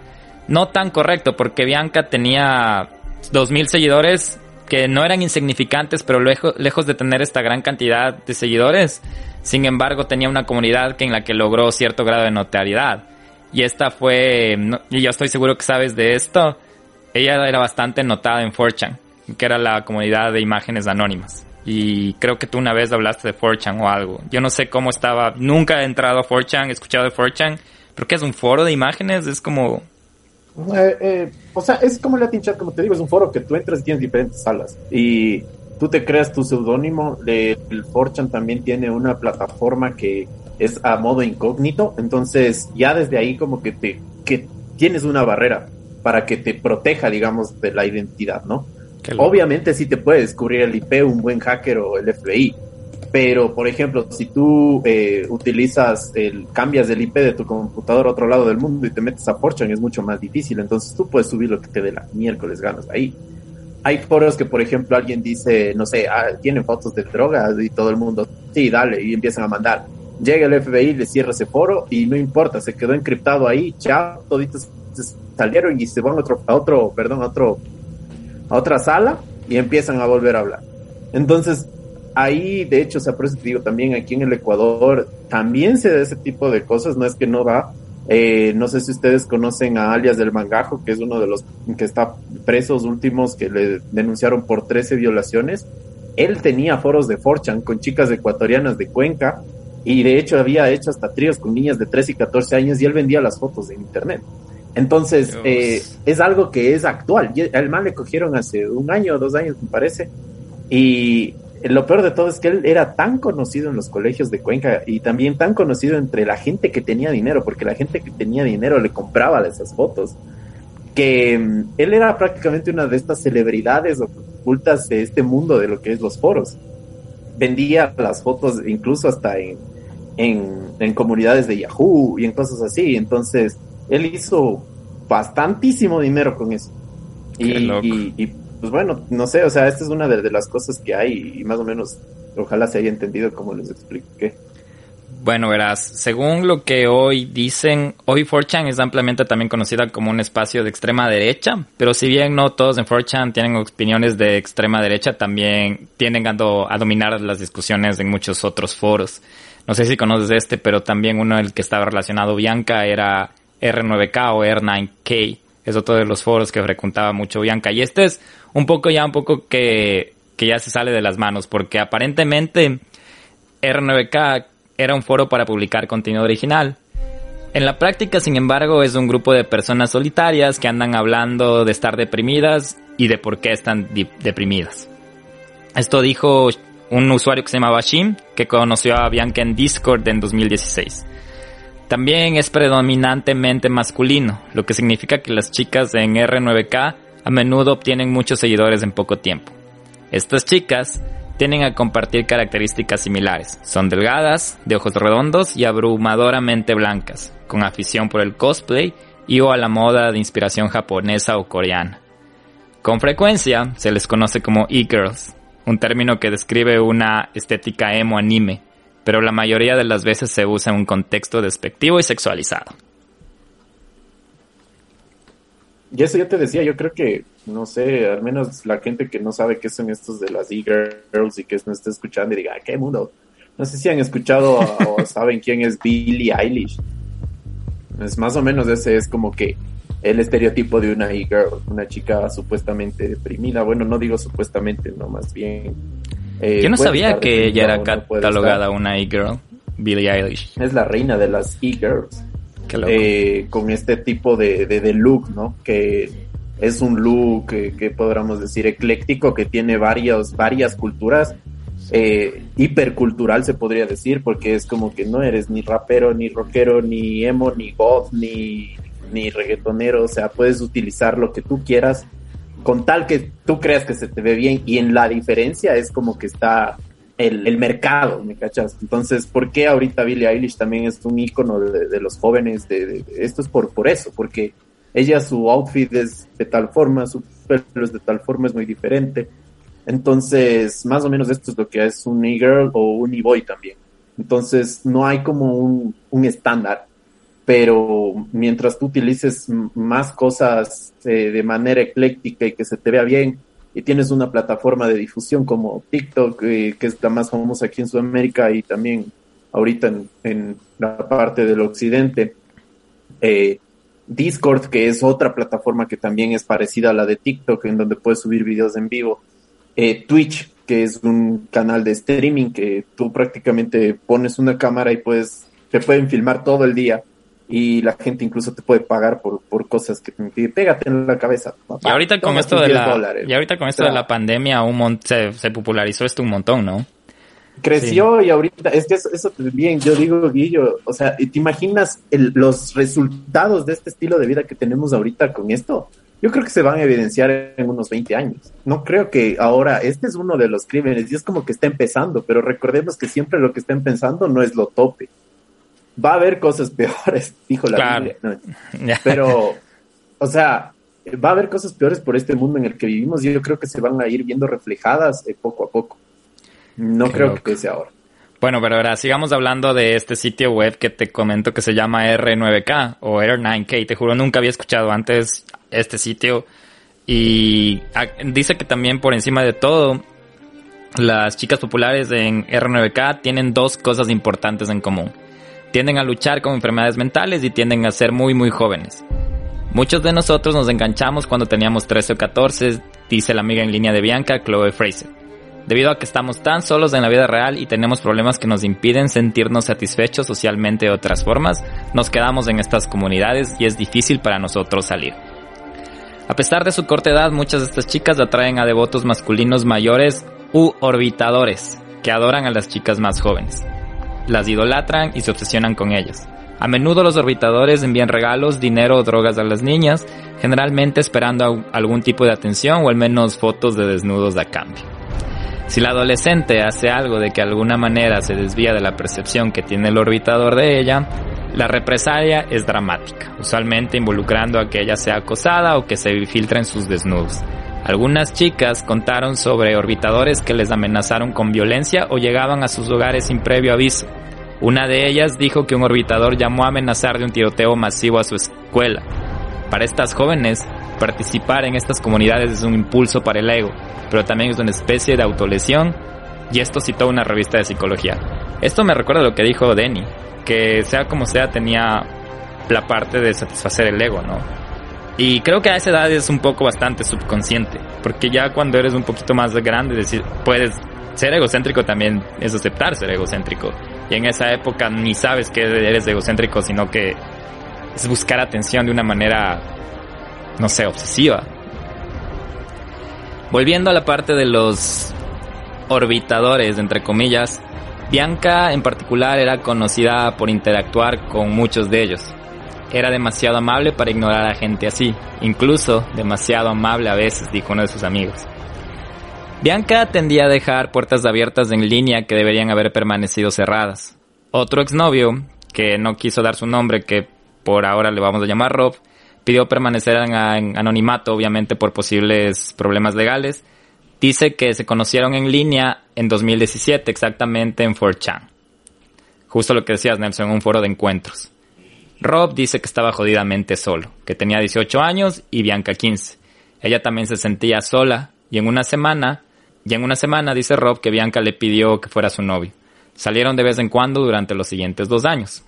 no tan correcto porque Bianca tenía 2000 seguidores que no eran insignificantes, pero lejos, de tener esta gran cantidad de seguidores, sin embargo tenía una comunidad que en la que logró cierto grado de notariedad. Y esta fue, y yo estoy seguro que sabes de esto, ella era bastante notada en 4chan, que era la comunidad de imágenes anónimas. Y creo que tú una vez hablaste de 4chan o algo. Yo no sé cómo estaba, nunca he entrado a 4chan, he escuchado de 4chan, pero que es un foro de imágenes, es como eh, eh, o sea, es como Latin Chat, como te digo, es un foro que tú entras y tienes diferentes salas. Y tú te creas tu seudónimo. El Forchan también tiene una plataforma que es a modo incógnito. Entonces, ya desde ahí, como que te que tienes una barrera para que te proteja, digamos, de la identidad, ¿no? Obviamente, sí te puede descubrir el IP un buen hacker o el FBI pero, por ejemplo, si tú eh, utilizas, el, cambias el IP de tu computador a otro lado del mundo y te metes a Fortune, es mucho más difícil. Entonces tú puedes subir lo que te dé la miércoles ganas ahí. Hay foros que, por ejemplo, alguien dice, no sé, ah, tienen fotos de drogas y todo el mundo, sí, dale, y empiezan a mandar. Llega el FBI, le cierra ese foro y no importa, se quedó encriptado ahí, ya toditos salieron y se van a otro, a otro, perdón, a otro, a otra sala y empiezan a volver a hablar. Entonces, ahí, de hecho, o sea, por te digo, también aquí en el Ecuador también se da ese tipo de cosas, no es que no va. Eh, no sé si ustedes conocen a alias del Mangajo, que es uno de los que está presos últimos que le denunciaron por 13 violaciones. Él tenía foros de Forchan con chicas ecuatorianas de Cuenca y de hecho había hecho hasta tríos con niñas de 13 y 14 años y él vendía las fotos en internet. Entonces, eh, es algo que es actual. El mal le cogieron hace un año o dos años, me parece. Y lo peor de todo es que él era tan conocido en los colegios de Cuenca y también tan conocido entre la gente que tenía dinero, porque la gente que tenía dinero le compraba esas fotos, que mm, él era prácticamente una de estas celebridades ocultas de este mundo de lo que es los foros. Vendía las fotos incluso hasta en, en, comunidades de Yahoo y en cosas así. Entonces, él hizo bastantísimo dinero con eso. y, y pues bueno, no sé, o sea, esta es una de, las cosas que hay y más o menos ojalá se haya entendido como les expliqué. Bueno, verás, según lo que hoy dicen, hoy 4chan es ampliamente también conocida como un espacio de extrema derecha, pero si bien no todos en 4chan tienen opiniones de extrema derecha, también tienden a, a dominar las discusiones en muchos otros foros. No sé si conoces este, pero también uno el que estaba relacionado Bianca era R9K o R9K, es otro de los foros que frecuentaba mucho Bianca. Y este es un poco ya, un poco que, que ya se sale de las manos, porque aparentemente R9K era un foro para publicar contenido original. En la práctica, sin embargo, es un grupo de personas solitarias que andan hablando de estar deprimidas y de por qué están deprimidas. Esto dijo un usuario que se llamaba Shim, que conoció a Bianca en Discord en 2016. También es predominantemente masculino, lo que significa que las chicas en R9K a menudo obtienen muchos seguidores en poco tiempo. Estas chicas tienen a compartir características similares. Son delgadas, de ojos redondos y abrumadoramente blancas, con afición por el cosplay y o a la moda de inspiración japonesa o coreana. Con frecuencia se les conoce como e-girls, un término que describe una estética emo anime, pero la mayoría de las veces se usa en un contexto despectivo y sexualizado. Y eso yo te decía, yo creo que, no sé, al menos la gente que no sabe qué son estos de las e-girls y que no está escuchando y diga, ¿qué mundo? No sé si han escuchado o saben quién es Billie Eilish. Es más o menos ese es como que el estereotipo de una e-girl, una chica supuestamente deprimida. Bueno, no digo supuestamente, no, más bien. Eh, yo no sabía que ella era catalogada una e-girl, Billie Eilish. Es la reina de las e-girls. Eh, con este tipo de, de, look, ¿no? Que es un look que, podríamos decir ecléctico, que tiene varios, varias culturas, eh, hipercultural se podría decir, porque es como que no eres ni rapero, ni rockero, ni emo, ni goth, ni, ni reggaetonero, o sea, puedes utilizar lo que tú quieras con tal que tú creas que se te ve bien y en la diferencia es como que está el, mercado, ¿me cachas? Entonces, ¿por qué ahorita Billie Eilish también es un icono de, los jóvenes? De, esto es por, por eso, porque ella su outfit es de tal forma, su pelo es de tal forma, es muy diferente. Entonces, más o menos esto es lo que es un e-girl o un e-boy también. Entonces, no hay como un estándar, pero mientras tú utilices más cosas eh, de manera ecléctica y que se te vea bien, y tienes una plataforma de difusión como TikTok, eh, que es la más famosa aquí en Sudamérica y también ahorita en, en la parte del occidente, eh, Discord, que es otra plataforma que también es parecida a la de TikTok, en donde puedes subir videos en vivo, eh, Twitch, que es un canal de streaming que tú prácticamente pones una cámara y puedes, te pueden filmar todo el día y la gente incluso te puede pagar por, por cosas que te pégate en la cabeza. y ahorita con esto de la y ahorita con esto de la pandemia un se, se, popularizó esto un montón, ¿no? Creció y ahorita es que eso, eso también yo digo Guillo, o sea, ¿te imaginas los resultados de este estilo de vida que tenemos ahorita con esto? Yo creo que se van a evidenciar en unos 20 años. No creo que ahora, este es uno de los crímenes y es como que está empezando, pero recordemos que siempre lo que está empezando no es lo tope va a haber cosas peores, dijo la Biblia. Pero, o sea, va a haber cosas peores por este mundo en el que vivimos y yo creo que se van a ir viendo reflejadas eh, poco a poco. No creo que sea ahora. Bueno, pero ahora sigamos hablando de este sitio web que te comento que se llama R9K o R9K. Te juro, nunca había escuchado antes este sitio. Y ah, dice que también por encima de todo, las chicas populares en R9K tienen dos cosas importantes en común tienden a luchar con enfermedades mentales y tienden a ser muy muy jóvenes. Muchos de nosotros nos enganchamos cuando teníamos 13 o 14, dice la amiga en línea de Bianca, Chloe Fraser. Debido a que estamos tan solos en la vida real y tenemos problemas que nos impiden sentirnos satisfechos socialmente de otras formas, nos quedamos en estas comunidades y es difícil para nosotros salir. A pesar de su corta edad, muchas de estas chicas atraen a devotos masculinos mayores u orbitadores, que adoran a las chicas más jóvenes las idolatran y se obsesionan con ellas. A menudo los orbitadores envían regalos, dinero o drogas a las niñas, generalmente esperando algún tipo de atención o al menos fotos de desnudos a cambio. Si la adolescente hace algo de que de alguna manera se desvía de la percepción que tiene el orbitador de ella, la represalia es dramática, usualmente involucrando a que ella sea acosada o que se filtren sus desnudos. Algunas chicas contaron sobre orbitadores que les amenazaron con violencia o llegaban a sus hogares sin previo aviso. Una de ellas dijo que un orbitador llamó a amenazar de un tiroteo masivo a su escuela. Para estas jóvenes, participar en estas comunidades es un impulso para el ego, pero también es una especie de autolesión, y esto citó una revista de psicología. Esto me recuerda lo que dijo Denny, que sea como sea tenía la parte de satisfacer el ego, ¿no? Y creo que a esa edad es un poco bastante subconsciente, porque ya cuando eres un poquito más grande, decir, puedes ser egocéntrico también es aceptar ser egocéntrico. Y en esa época ni sabes que eres egocéntrico, sino que es buscar atención de una manera, no sé, obsesiva. Volviendo a la parte de los orbitadores, entre comillas, Bianca en particular era conocida por interactuar con muchos de ellos era demasiado amable para ignorar a gente así, incluso demasiado amable a veces, dijo uno de sus amigos. Bianca tendía a dejar puertas abiertas en línea que deberían haber permanecido cerradas. Otro exnovio, que no quiso dar su nombre, que por ahora le vamos a llamar Rob, pidió permanecer en, anonimato, obviamente por posibles problemas legales. Dice que se conocieron en línea en 2017, exactamente en 4chan. Justo lo que decías, Nelson, un foro de encuentros. Rob dice que estaba jodidamente solo, que tenía 18 años y Bianca 15. Ella también se sentía sola y en una semana, y en una semana dice Rob que Bianca le pidió que fuera su novio. Salieron de vez en cuando durante los siguientes dos años.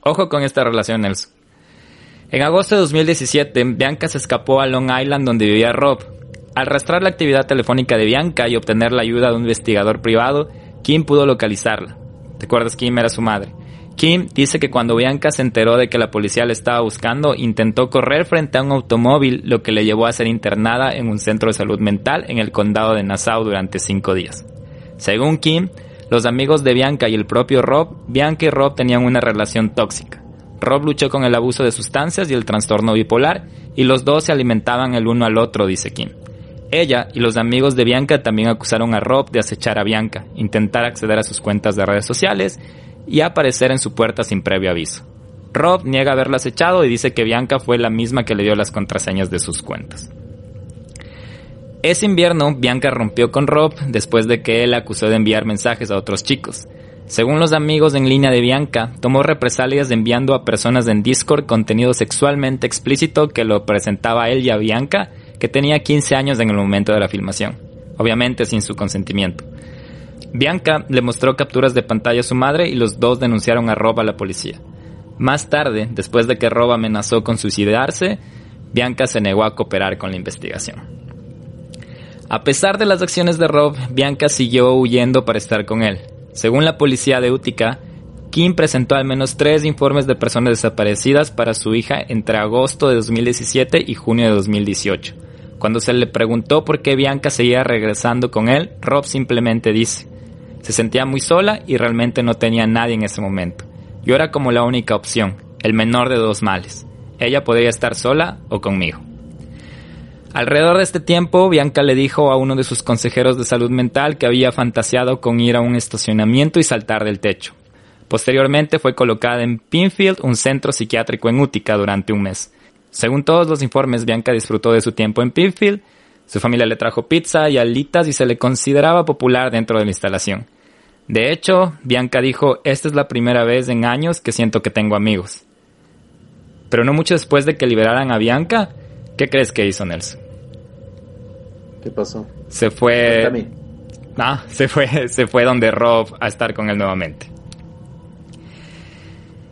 Ojo con esta relación, Nelson. En agosto de 2017, Bianca se escapó a Long Island donde vivía Rob. Al rastrear la actividad telefónica de Bianca y obtener la ayuda de un investigador privado, Kim pudo localizarla. ¿Te acuerdas? Kim era su madre. Kim dice que cuando Bianca se enteró de que la policía le estaba buscando, intentó correr frente a un automóvil, lo que le llevó a ser internada en un centro de salud mental en el condado de Nassau durante cinco días. Según Kim, los amigos de Bianca y el propio Rob, Bianca y Rob tenían una relación tóxica. Rob luchó con el abuso de sustancias y el trastorno bipolar, y los dos se alimentaban el uno al otro, dice Kim. Ella y los amigos de Bianca también acusaron a Rob de acechar a Bianca, intentar acceder a sus cuentas de redes sociales y aparecer en su puerta sin previo aviso. Rob niega haberla acechado y dice que Bianca fue la misma que le dio las contraseñas de sus cuentas. Ese invierno, Bianca rompió con Rob después de que él acusó de enviar mensajes a otros chicos. Según los amigos en línea de Bianca, tomó represalias enviando a personas en Discord contenido sexualmente explícito que lo presentaba él y a Bianca, que tenía 15 años en el momento de la filmación, obviamente sin su consentimiento. Bianca le mostró capturas de pantalla a su madre y los dos denunciaron a Rob a la policía. Más tarde, después de que Rob amenazó con suicidarse, Bianca se negó a cooperar con la investigación. A pesar de las acciones de Rob, Bianca siguió huyendo para estar con él. Según la policía de Utica, Kim presentó al menos tres informes de personas desaparecidas para su hija entre agosto de 2017 y junio de 2018. Cuando se le preguntó por qué Bianca seguía regresando con él, Rob simplemente dice, se sentía muy sola y realmente no tenía nadie en ese momento. Yo era como la única opción, el menor de dos males. Ella podría estar sola o conmigo. Alrededor de este tiempo, Bianca le dijo a uno de sus consejeros de salud mental que había fantaseado con ir a un estacionamiento y saltar del techo. Posteriormente fue colocada en Pinfield, un centro psiquiátrico en Utica, durante un mes. Según todos los informes, Bianca disfrutó de su tiempo en Pinfield, su familia le trajo pizza y alitas y se le consideraba popular dentro de la instalación. De hecho, Bianca dijo, esta es la primera vez en años que siento que tengo amigos. Pero no mucho después de que liberaran a Bianca, ¿qué crees que hizo Nelson? ¿Qué pasó? Se fue. Ah, se fue, se fue donde Rob a estar con él nuevamente.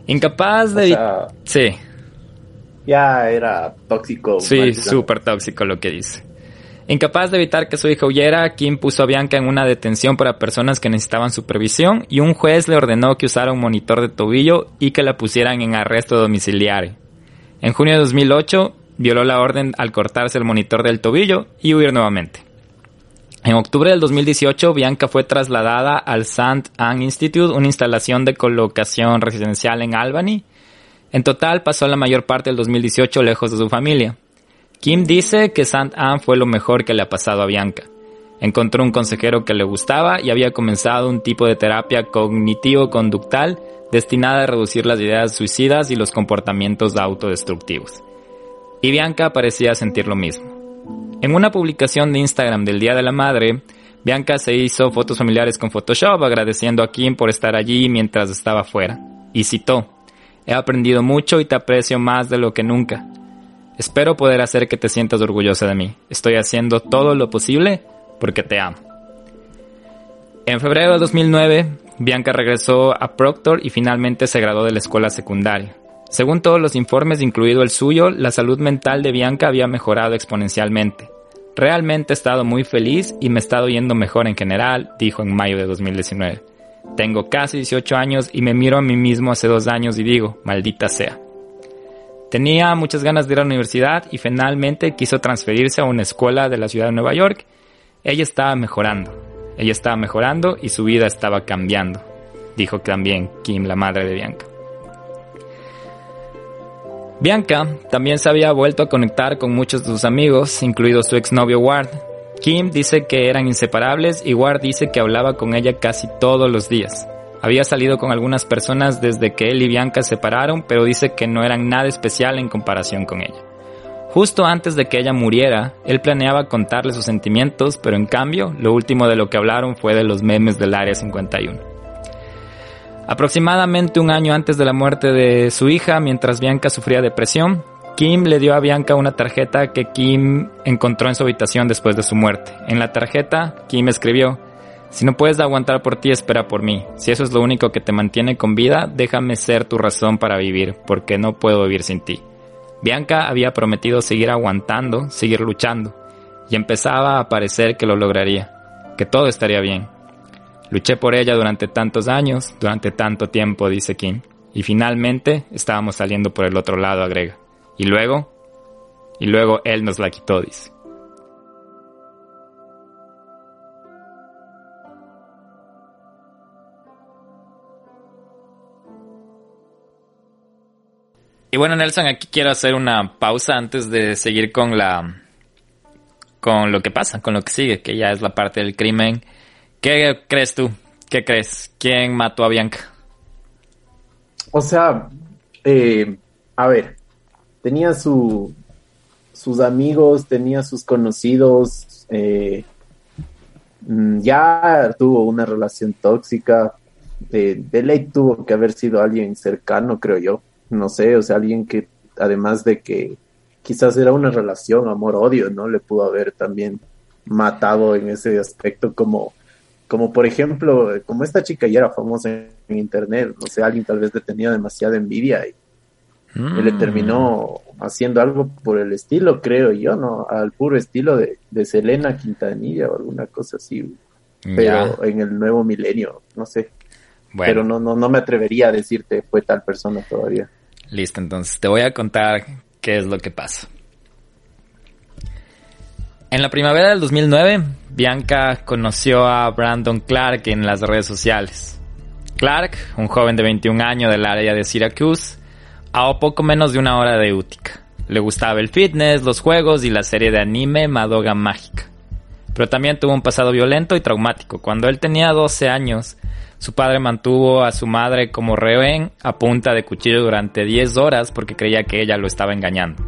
Incapaz de. sí. Ya era tóxico. Sí, súper tóxico lo que dice. Incapaz de evitar que su hija huyera, Kim puso a Bianca en una detención para personas que necesitaban supervisión y un juez le ordenó que usara un monitor de tobillo y que la pusieran en arresto domiciliario. En junio de 2008, violó la orden al cortarse el monitor del tobillo y huir nuevamente. En octubre del 2018, Bianca fue trasladada al St. Anne Institute, una instalación de colocación residencial en Albany. En total, pasó la mayor parte del 2018 lejos de su familia. Kim dice que St. Anne fue lo mejor que le ha pasado a Bianca. Encontró un consejero que le gustaba y había comenzado un tipo de terapia cognitivo-conductal destinada a reducir las ideas suicidas y los comportamientos autodestructivos y Bianca parecía sentir lo mismo. En una publicación de Instagram del Día de la Madre, Bianca se hizo fotos familiares con Photoshop agradeciendo a Kim por estar allí mientras estaba fuera, y citó, He aprendido mucho y te aprecio más de lo que nunca. Espero poder hacer que te sientas orgullosa de mí. Estoy haciendo todo lo posible porque te amo. En febrero de 2009, Bianca regresó a Proctor y finalmente se graduó de la escuela secundaria. Según todos los informes, incluido el suyo, la salud mental de Bianca había mejorado exponencialmente. Realmente he estado muy feliz y me he estado yendo mejor en general, dijo en mayo de 2019. Tengo casi 18 años y me miro a mí mismo hace dos años y digo, maldita sea. Tenía muchas ganas de ir a la universidad y finalmente quiso transferirse a una escuela de la ciudad de Nueva York. Ella estaba mejorando, ella estaba mejorando y su vida estaba cambiando, dijo también Kim, la madre de Bianca. Bianca también se había vuelto a conectar con muchos de sus amigos, incluido su exnovio Ward. Kim dice que eran inseparables y Ward dice que hablaba con ella casi todos los días. Había salido con algunas personas desde que él y Bianca se separaron, pero dice que no eran nada especial en comparación con ella. Justo antes de que ella muriera, él planeaba contarle sus sentimientos, pero en cambio, lo último de lo que hablaron fue de los memes del Área 51. Aproximadamente un año antes de la muerte de su hija, mientras Bianca sufría depresión, Kim le dio a Bianca una tarjeta que Kim encontró en su habitación después de su muerte. En la tarjeta, Kim escribió, Si no puedes aguantar por ti, espera por mí. Si eso es lo único que te mantiene con vida, déjame ser tu razón para vivir, porque no puedo vivir sin ti. Bianca había prometido seguir aguantando, seguir luchando, y empezaba a parecer que lo lograría, que todo estaría bien. Luché por ella durante tantos años, durante tanto tiempo, dice Kim, y finalmente estábamos saliendo por el otro lado, agrega. Y luego, y luego él nos la quitó, dice. Y bueno, Nelson, aquí quiero hacer una pausa antes de seguir con la con lo que pasa, con lo que sigue, que ya es la parte del crimen. ¿Qué crees tú? ¿Qué crees? ¿Quién mató a Bianca? O sea, eh, a ver, tenía su, sus amigos, tenía sus conocidos, eh, mm, ya tuvo una relación tóxica, de, de tuvo que haber sido alguien cercano, creo yo, no sé, o sea, alguien que además de que quizás era una relación amor-odio, ¿no? Le pudo haber también matado en ese aspecto como, como por ejemplo, como esta chica ya era famosa en, internet, no sé, alguien tal vez le tenía demasiada envidia y, le mm. terminó haciendo algo por el estilo, creo yo, ¿no? Al puro estilo de, de Selena Quintanilla o alguna cosa así, pero en el nuevo milenio, no sé. Pero no, no, no me atrevería a decirte fue tal persona todavía. Listo, entonces te voy a contar qué es lo que pasa. En la primavera del 2009, Bianca conoció a Brandon Clark en las redes sociales. Clark, un joven de 21 años del área de Syracuse, a poco menos de una hora de Utica. Le gustaba el fitness, los juegos y la serie de anime Madoga Mágica. Pero también tuvo un pasado violento y traumático. Cuando él tenía 12 años, su padre mantuvo a su madre como rehén a punta de cuchillo durante 10 horas porque creía que ella lo estaba engañando.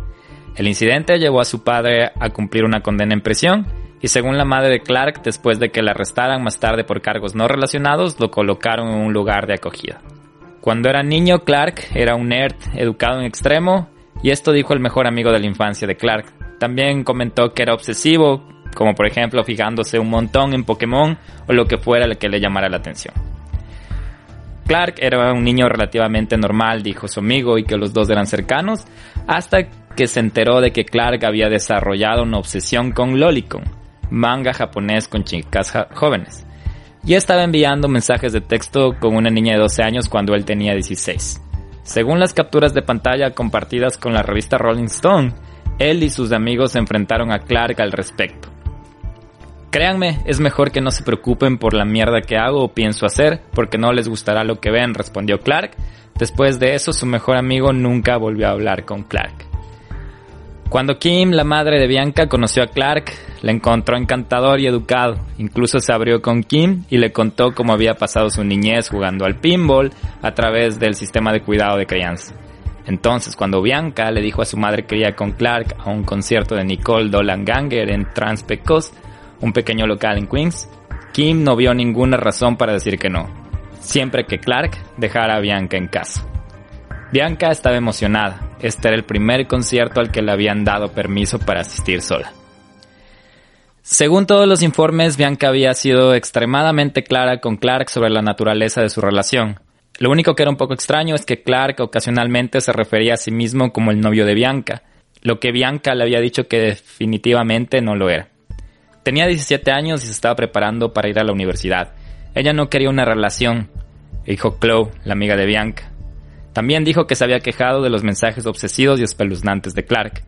El incidente llevó a su padre a cumplir una condena en prisión y según la madre de Clark, después de que la arrestaran más tarde por cargos no relacionados, lo colocaron en un lugar de acogida. Cuando era niño, Clark era un nerd educado en extremo y esto dijo el mejor amigo de la infancia de Clark. También comentó que era obsesivo, como por ejemplo fijándose un montón en Pokémon o lo que fuera el que le llamara la atención. Clark era un niño relativamente normal, dijo su amigo, y que los dos eran cercanos, hasta que se enteró de que Clark había desarrollado una obsesión con Lolicon, manga japonés con chicas jóvenes, y estaba enviando mensajes de texto con una niña de 12 años cuando él tenía 16. Según las capturas de pantalla compartidas con la revista Rolling Stone, él y sus amigos se enfrentaron a Clark al respecto. Créanme, es mejor que no se preocupen por la mierda que hago o pienso hacer, porque no les gustará lo que ven, respondió Clark. Después de eso, su mejor amigo nunca volvió a hablar con Clark. Cuando Kim, la madre de Bianca, conoció a Clark, le encontró encantador y educado. Incluso se abrió con Kim y le contó cómo había pasado su niñez jugando al pinball a través del sistema de cuidado de crianza. Entonces, cuando Bianca le dijo a su madre que iría con Clark a un concierto de Nicole Dolan Ganger en Transpecos, un pequeño local en Queens, Kim no vio ninguna razón para decir que no, siempre que Clark dejara a Bianca en casa. Bianca estaba emocionada, este era el primer concierto al que le habían dado permiso para asistir sola. Según todos los informes, Bianca había sido extremadamente clara con Clark sobre la naturaleza de su relación. Lo único que era un poco extraño es que Clark ocasionalmente se refería a sí mismo como el novio de Bianca, lo que Bianca le había dicho que definitivamente no lo era. Tenía 17 años y se estaba preparando para ir a la universidad. Ella no quería una relación, dijo Chloe, la amiga de Bianca. También dijo que se había quejado de los mensajes obsesivos y espeluznantes de Clark,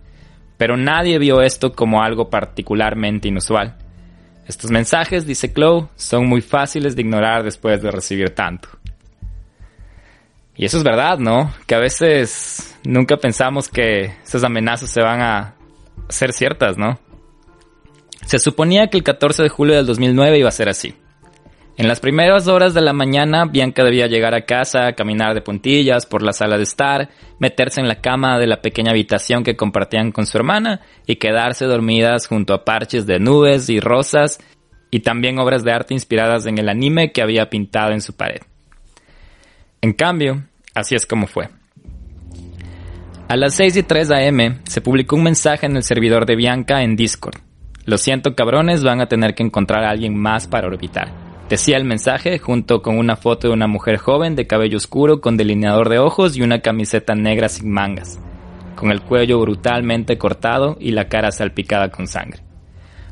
pero nadie vio esto como algo particularmente inusual. Estos mensajes, dice Chloe, son muy fáciles de ignorar después de recibir tanto. Y eso es verdad, ¿no? Que a veces nunca pensamos que esas amenazas se van a ser ciertas, ¿no? Se suponía que el 14 de julio del 2009 iba a ser así. En las primeras horas de la mañana, Bianca debía llegar a casa, caminar de puntillas por la sala de estar, meterse en la cama de la pequeña habitación que compartían con su hermana y quedarse dormidas junto a parches de nubes y rosas y también obras de arte inspiradas en el anime que había pintado en su pared. En cambio, así es como fue. A las 6 y 3 am se publicó un mensaje en el servidor de Bianca en Discord lo siento cabrones, van a tener que encontrar a alguien más para orbitar. Decía el mensaje junto con una foto de una mujer joven de cabello oscuro con delineador de ojos y una camiseta negra sin mangas, con el cuello brutalmente cortado y la cara salpicada con sangre.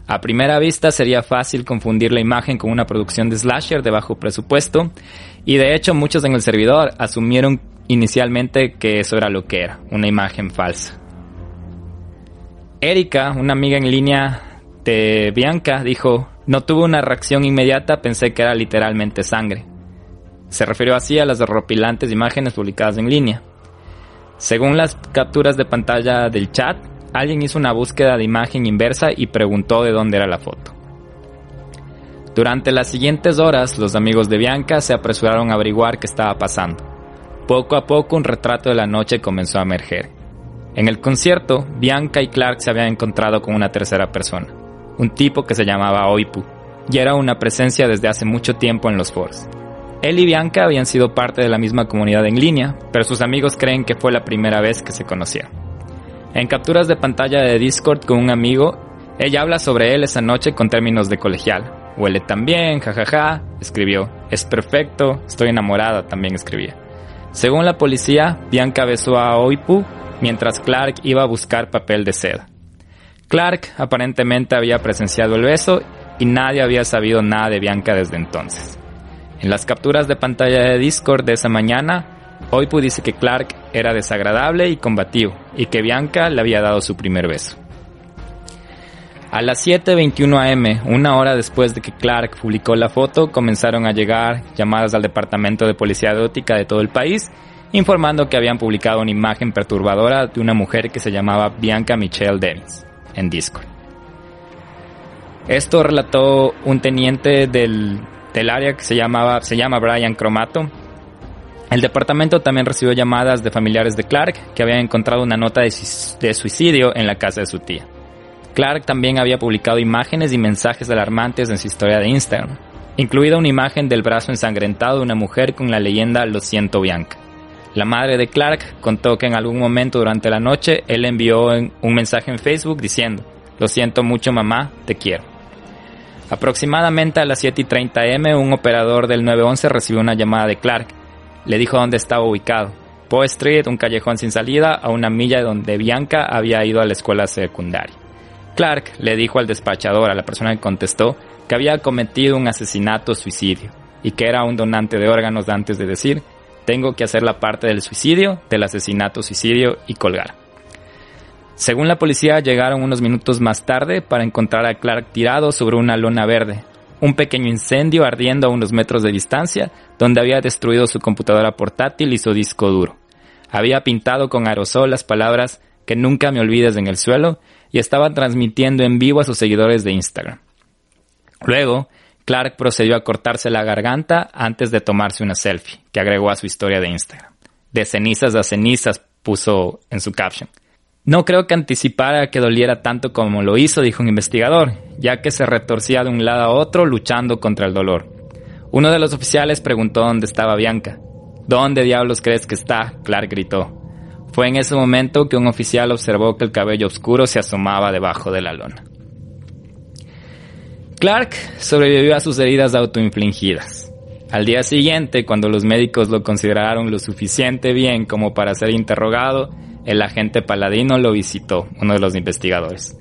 A primera vista sería fácil confundir la imagen con una producción de slasher de bajo presupuesto y de hecho muchos en el servidor asumieron inicialmente que eso era lo que era, una imagen falsa. Erika, una amiga en línea Bianca dijo, no tuve una reacción inmediata, pensé que era literalmente sangre. Se refirió así a las derropilantes imágenes publicadas en línea. Según las capturas de pantalla del chat, alguien hizo una búsqueda de imagen inversa y preguntó de dónde era la foto. Durante las siguientes horas, los amigos de Bianca se apresuraron a averiguar qué estaba pasando. Poco a poco un retrato de la noche comenzó a emerger. En el concierto, Bianca y Clark se habían encontrado con una tercera persona, un tipo que se llamaba Oipu, y era una presencia desde hace mucho tiempo en los foros. Él y Bianca habían sido parte de la misma comunidad en línea, pero sus amigos creen que fue la primera vez que se conocieron. En capturas de pantalla de Discord con un amigo, ella habla sobre él esa noche con términos de colegial. Huele tan bien, jajaja, escribió. Es perfecto, estoy enamorada, también escribía. Según la policía, Bianca besó a Oipu mientras Clark iba a buscar papel de seda. Clark aparentemente había presenciado el beso y nadie había sabido nada de Bianca desde entonces. En las capturas de pantalla de Discord de esa mañana, Oipu dice que Clark era desagradable y combativo y que Bianca le había dado su primer beso. A las 7.21 am, una hora después de que Clark publicó la foto, comenzaron a llegar llamadas al Departamento de Policía Erótica de todo el país, informando que habían publicado una imagen perturbadora de una mujer que se llamaba Bianca Michelle Devins en Discord. Esto relató un teniente del, área que se, llamaba, se llama Brian Cromato. El departamento también recibió llamadas de familiares de Clark que habían encontrado una nota de, de suicidio en la casa de su tía. Clark también había publicado imágenes y mensajes alarmantes en su historia de Instagram, incluida una imagen del brazo ensangrentado de una mujer con la leyenda Lo siento Bianca. La madre de Clark contó que en algún momento durante la noche él envió un mensaje en Facebook diciendo, Lo siento mucho mamá, te quiero. Aproximadamente a las 7 y 30 am, un operador del 911 recibió una llamada de Clark. Le dijo dónde estaba ubicado. Poe Street, un callejón sin salida, a una milla de donde Bianca había ido a la escuela secundaria. Clark le dijo al despachador, a la persona que contestó, que había cometido un asesinato suicidio y que era un donante de órganos antes de decir, tengo que hacer la parte del suicidio, del asesinato suicidio y colgar. Según la policía, llegaron unos minutos más tarde para encontrar a Clark tirado sobre una lona verde, un pequeño incendio ardiendo a unos metros de distancia, donde había destruido su computadora portátil y su disco duro. Había pintado con aerosol las palabras que nunca me olvides en el suelo y estaba transmitiendo en vivo a sus seguidores de Instagram. Luego, Clark procedió a cortarse la garganta antes de tomarse una selfie, que agregó a su historia de Instagram. De cenizas a cenizas puso en su caption. No creo que anticipara que doliera tanto como lo hizo, dijo un investigador, ya que se retorcía de un lado a otro luchando contra el dolor. Uno de los oficiales preguntó dónde estaba Bianca. ¿Dónde diablos crees que está? Clark gritó. Fue en ese momento que un oficial observó que el cabello oscuro se asomaba debajo de la lona. Clark sobrevivió a sus heridas autoinfligidas. Al día siguiente, cuando los médicos lo consideraron lo suficiente bien como para ser interrogado, el agente Paladino lo visitó, uno de los investigadores.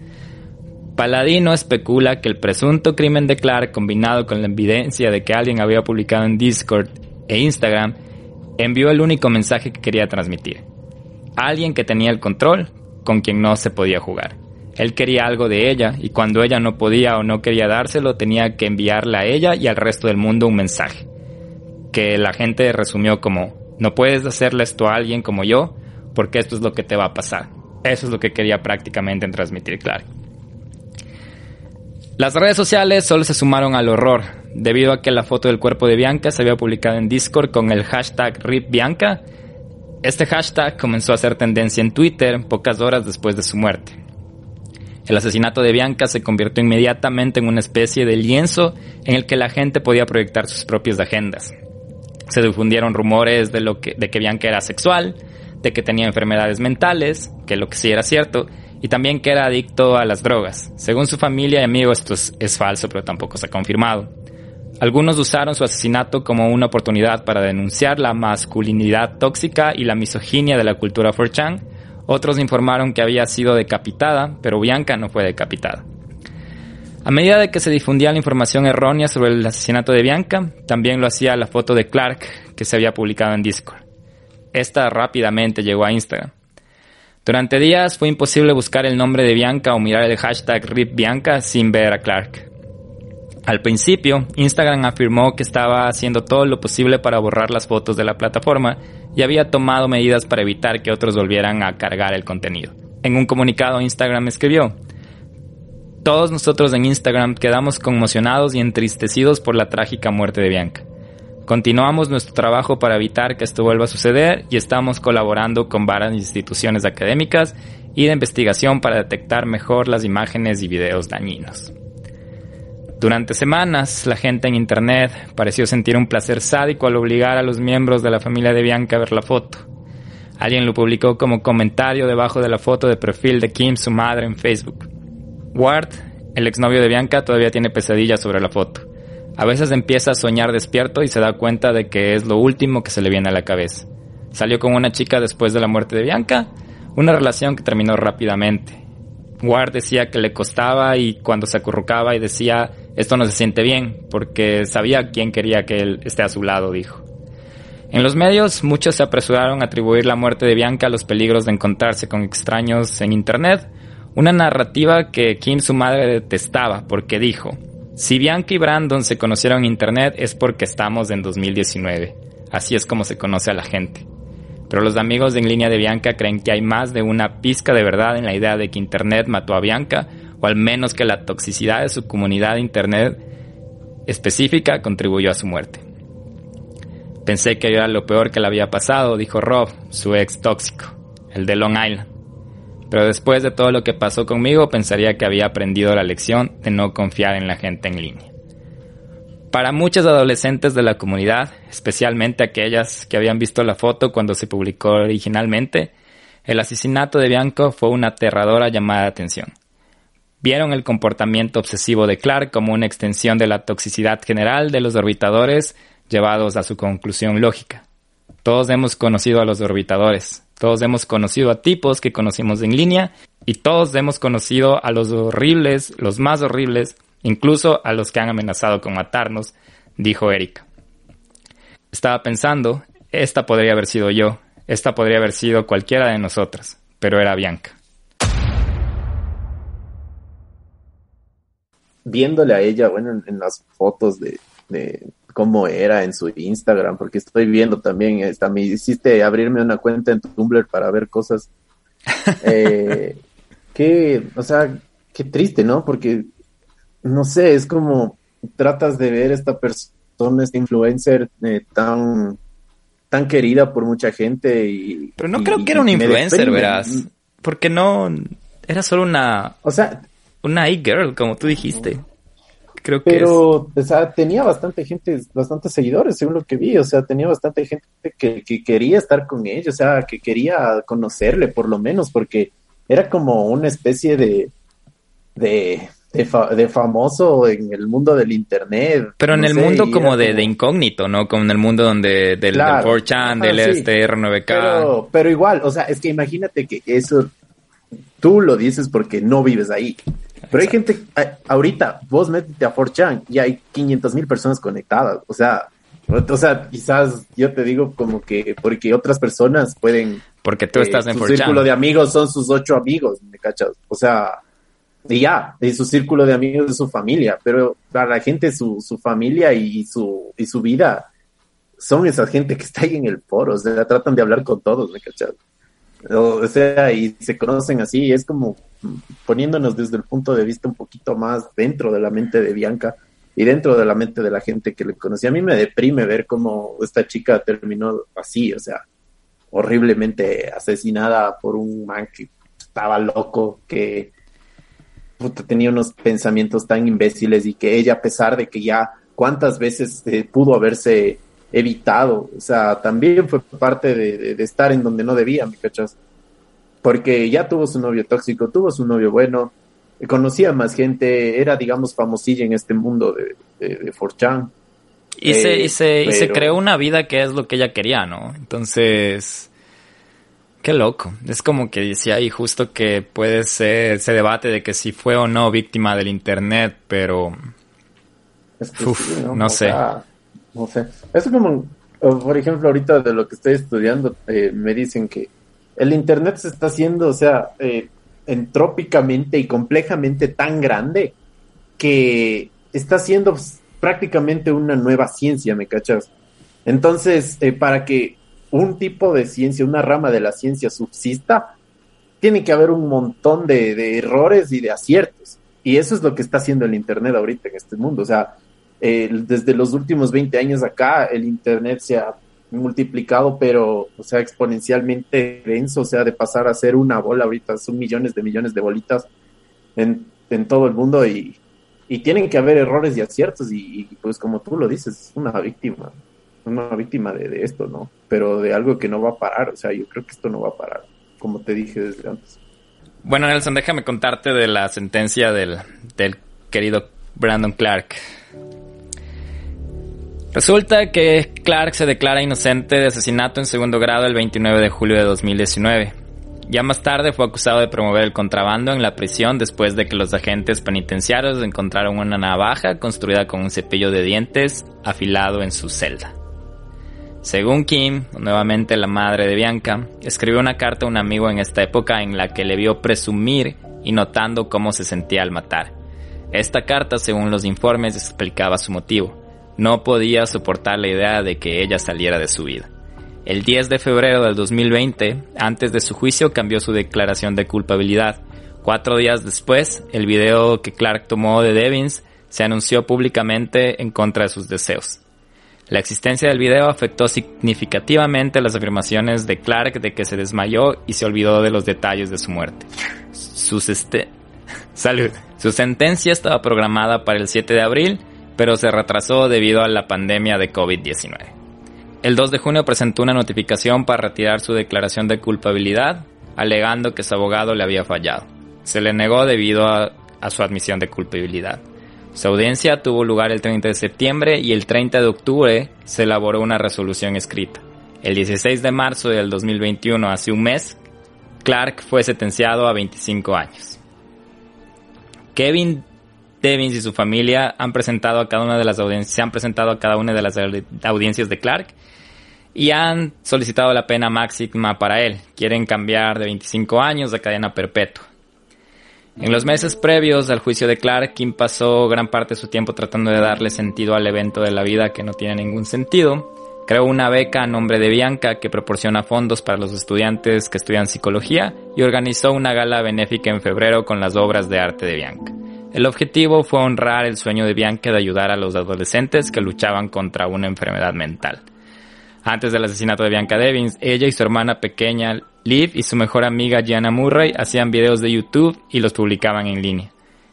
Paladino especula que el presunto crimen de Clark, combinado con la evidencia de que alguien había publicado en Discord e Instagram, envió el único mensaje que quería transmitir. Alguien que tenía el control, con quien no se podía jugar. Él quería algo de ella y cuando ella no podía o no quería dárselo, tenía que enviarle a ella y al resto del mundo un mensaje. Que la gente resumió como, no puedes hacerle esto a alguien como yo, porque esto es lo que te va a pasar. Eso es lo que quería prácticamente transmitir Clark. Las redes sociales solo se sumaron al horror, debido a que la foto del cuerpo de Bianca se había publicado en Discord con el hashtag RipBianca. Este hashtag comenzó a ser tendencia en Twitter pocas horas después de su muerte. El asesinato de Bianca se convirtió inmediatamente en una especie de lienzo en el que la gente podía proyectar sus propias agendas. Se difundieron rumores de, lo que, de que Bianca era sexual, de que tenía enfermedades mentales, que lo que sí era cierto, y también que era adicto a las drogas. Según su familia y amigos esto es, falso, pero tampoco se ha confirmado. Algunos usaron su asesinato como una oportunidad para denunciar la masculinidad tóxica y la misoginia de la cultura 4chan. Otros informaron que había sido decapitada, pero Bianca no fue decapitada. A medida de que se difundía la información errónea sobre el asesinato de Bianca, también lo hacía la foto de Clark que se había publicado en Discord. Esta rápidamente llegó a Instagram. Durante días fue imposible buscar el nombre de Bianca o mirar el hashtag RipBianca sin ver a Clark. Al principio, Instagram afirmó que estaba haciendo todo lo posible para borrar las fotos de la plataforma y había tomado medidas para evitar que otros volvieran a cargar el contenido. En un comunicado Instagram escribió, todos nosotros en Instagram quedamos conmocionados y entristecidos por la trágica muerte de Bianca. Continuamos nuestro trabajo para evitar que esto vuelva a suceder y estamos colaborando con varias instituciones académicas y de investigación para detectar mejor las imágenes y videos dañinos. Durante semanas, la gente en Internet pareció sentir un placer sádico al obligar a los miembros de la familia de Bianca a ver la foto. Alguien lo publicó como comentario debajo de la foto de perfil de Kim, su madre, en Facebook. Ward, el exnovio de Bianca, todavía tiene pesadillas sobre la foto. A veces empieza a soñar despierto y se da cuenta de que es lo último que se le viene a la cabeza. Salió con una chica después de la muerte de Bianca, una relación que terminó rápidamente. Ward decía que le costaba y cuando se acurrucaba y decía esto no se siente bien porque sabía quién quería que él esté a su lado, dijo. En los medios muchos se apresuraron a atribuir la muerte de Bianca a los peligros de encontrarse con extraños en Internet, una narrativa que Kim su madre detestaba porque dijo, si Bianca y Brandon se conocieron en Internet es porque estamos en 2019. Así es como se conoce a la gente. Pero los amigos En Línea de Bianca creen que hay más de una pizca de verdad en la idea de que Internet mató a Bianca, o al menos que la toxicidad de su comunidad de Internet específica contribuyó a su muerte. Pensé que era lo peor que le había pasado, dijo Rob, su ex tóxico, el de Long Island. Pero después de todo lo que pasó conmigo, pensaría que había aprendido la lección de no confiar en la gente en línea. Para muchos adolescentes de la comunidad, especialmente aquellas que habían visto la foto cuando se publicó originalmente, el asesinato de Bianco fue una aterradora llamada de atención. Vieron el comportamiento obsesivo de Clark como una extensión de la toxicidad general de los orbitadores llevados a su conclusión lógica. Todos hemos conocido a los orbitadores, todos hemos conocido a tipos que conocimos en línea y todos hemos conocido a los horribles, los más horribles, incluso a los que han amenazado con matarnos, dijo Erika. Estaba pensando, esta podría haber sido yo, esta podría haber sido cualquiera de nosotras, pero era Bianca. Viéndole a ella, bueno, en, las fotos de, cómo era en su Instagram, porque estoy viendo también, esta, me hiciste abrirme una cuenta en Tumblr para ver cosas. Eh, qué, o sea, qué triste, ¿no? Porque, no sé, es como tratas de ver esta persona, este influencer eh, tan, tan querida por mucha gente y... Pero no creo que era un influencer, verás, porque no, era solo una... O sea... Una e-girl, como tú dijiste. Pero, o sea, tenía bastante gente, bastantes seguidores, según lo que vi. O sea, tenía bastante gente que, quería estar con ella, o sea, que quería conocerle, por lo menos, porque era como una especie de. de. de, famoso en el mundo del internet. Pero en el mundo como de, incógnito, ¿no? Como en el mundo donde del, 4chan, del este R9K. Pero, pero igual, o sea, es que imagínate que eso tú lo dices porque no vives ahí. Pero hay gente, ahorita vos métete a 4chan y hay 500 mil personas conectadas. O sea, o sea, quizás yo te digo como que porque otras personas pueden. Porque tú estás en 4chan. Su círculo de amigos son sus ocho amigos, ¿me cachas? O sea, y ya, y su círculo de amigos es su familia. Pero para la gente, su, su familia y su, y su vida son esa gente que está ahí en el foro. O sea, tratan de hablar con todos, ¿me cachas? O sea, y se conocen así, es como poniéndonos desde el punto de vista un poquito más dentro de la mente de Bianca y dentro de la mente de la gente que le conocía. A mí me deprime ver cómo esta chica terminó así, o sea, horriblemente asesinada por un man que estaba loco, que tenía unos pensamientos tan imbéciles y que ella, a pesar de que ya cuántas veces eh, pudo haberse evitado. O sea, también fue parte de, estar en donde no debía, ¿me cachas? Porque ya tuvo su novio tóxico, tuvo su novio bueno, conocía más gente, era, digamos, famosilla en este mundo de, de. Y, se, y, se, y se creó una vida que es lo que ella quería, ¿no? Entonces, qué loco. Es como que decía ahí justo que puede ser ese debate de que si fue o no víctima del Internet, pero... ¿no? sé no sé. Es como, por ejemplo, ahorita de lo que estoy estudiando, eh, me dicen que el Internet se está haciendo, o sea, eh, entrópicamente y complejamente tan grande que está siendo prácticamente una nueva ciencia, ¿me cachas? Entonces, eh, para que un tipo de ciencia, una rama de la ciencia subsista, tiene que haber un montón de, de, errores y de aciertos. Y eso es lo que está haciendo el Internet ahorita en este mundo. O sea, eh, desde los últimos 20 años acá, el Internet se ha multiplicado, pero, o sea, exponencialmente denso, o sea, de pasar a ser una bola ahorita, son millones de millones de bolitas en, en todo el mundo y, tienen que haber errores y aciertos y, pues como tú lo dices, es una víctima, una víctima de, de, esto, ¿no? Pero de algo que no va a parar, o sea, yo creo que esto no va a parar, como te dije desde antes. Bueno, Nelson, déjame contarte de la sentencia del, del querido Brandon Clark. Resulta que Clark se declara inocente de asesinato en segundo grado el 29 de julio de 2019. Ya más tarde fue acusado de promover el contrabando en la prisión después de que los agentes penitenciarios encontraron una navaja construida con un cepillo de dientes afilado en su celda. Según Kim, nuevamente la madre de Bianca, escribió una carta a un amigo en esta época en la que le vio presumir y notando cómo se sentía al matar. Esta carta, según los informes, explicaba su motivo. No podía soportar la idea de que ella saliera de su vida. El 10 de febrero del 2020, antes de su juicio, cambió su declaración de culpabilidad. Cuatro días después, el video que Clark tomó de Devins se anunció públicamente en contra de sus deseos. La existencia del video afectó significativamente las afirmaciones de Clark de que se desmayó y se olvidó de los detalles de su muerte. este... Su sentencia estaba programada para el 7 de abril, pero se retrasó debido a la pandemia de COVID-19. El 2 de junio presentó una notificación para retirar su declaración de culpabilidad, alegando que su abogado le había fallado. Se le negó debido a, su admisión de culpabilidad. Su audiencia tuvo lugar el 30 de septiembre y el 30 de octubre se elaboró una resolución escrita. El 16 de marzo del 2021, hace un mes, Clark fue sentenciado a 25 años. Kevin Devins y su familia han presentado a cada una de las se han presentado a cada una de las audiencias de Clark y han solicitado la pena máxima para él. Quieren cambiar de 25 años a cadena perpetua. En los meses previos al juicio de Clark, Kim pasó gran parte de su tiempo tratando de darle sentido al evento de la vida que no tiene ningún sentido. Creó una beca a nombre de Bianca que proporciona fondos para los estudiantes que estudian psicología y organizó una gala benéfica en febrero con las obras de arte de Bianca. El objetivo fue honrar el sueño de Bianca de ayudar a los adolescentes que luchaban contra una enfermedad mental. Antes del asesinato de Bianca Devins, ella y su hermana pequeña Liv y su mejor amiga Gianna Murray hacían videos de YouTube y los publicaban en línea.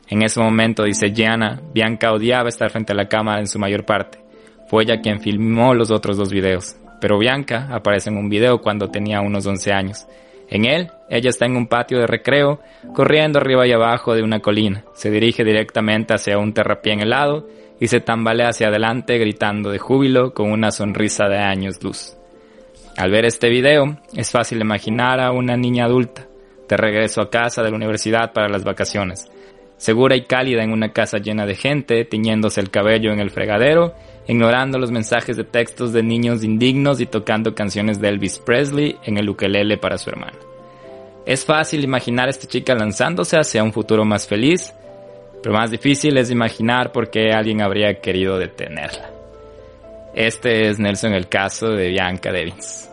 En ese momento, dice Gianna, Bianca odiaba estar frente a la cámara en su mayor parte. Fue ella quien filmó los otros dos videos. Pero Bianca aparece en un video cuando tenía unos 11 años. En él, ella está en un patio de recreo, corriendo arriba y abajo de una colina. Se dirige directamente hacia un terrapién helado y se tambalea hacia adelante gritando de júbilo con una sonrisa de años luz. Al ver este video, es fácil imaginar a una niña adulta, de regreso a casa de la universidad para las vacaciones, segura y cálida en una casa llena de gente, tiñéndose el cabello en el fregadero, ignorando los mensajes de textos de niños indignos y tocando canciones de Elvis Presley en el ukelele para su hermana. Es fácil imaginar a esta chica lanzándose hacia un futuro más feliz, pero más difícil es imaginar por qué alguien habría querido detenerla. Este es Nelson el caso de Bianca Devins.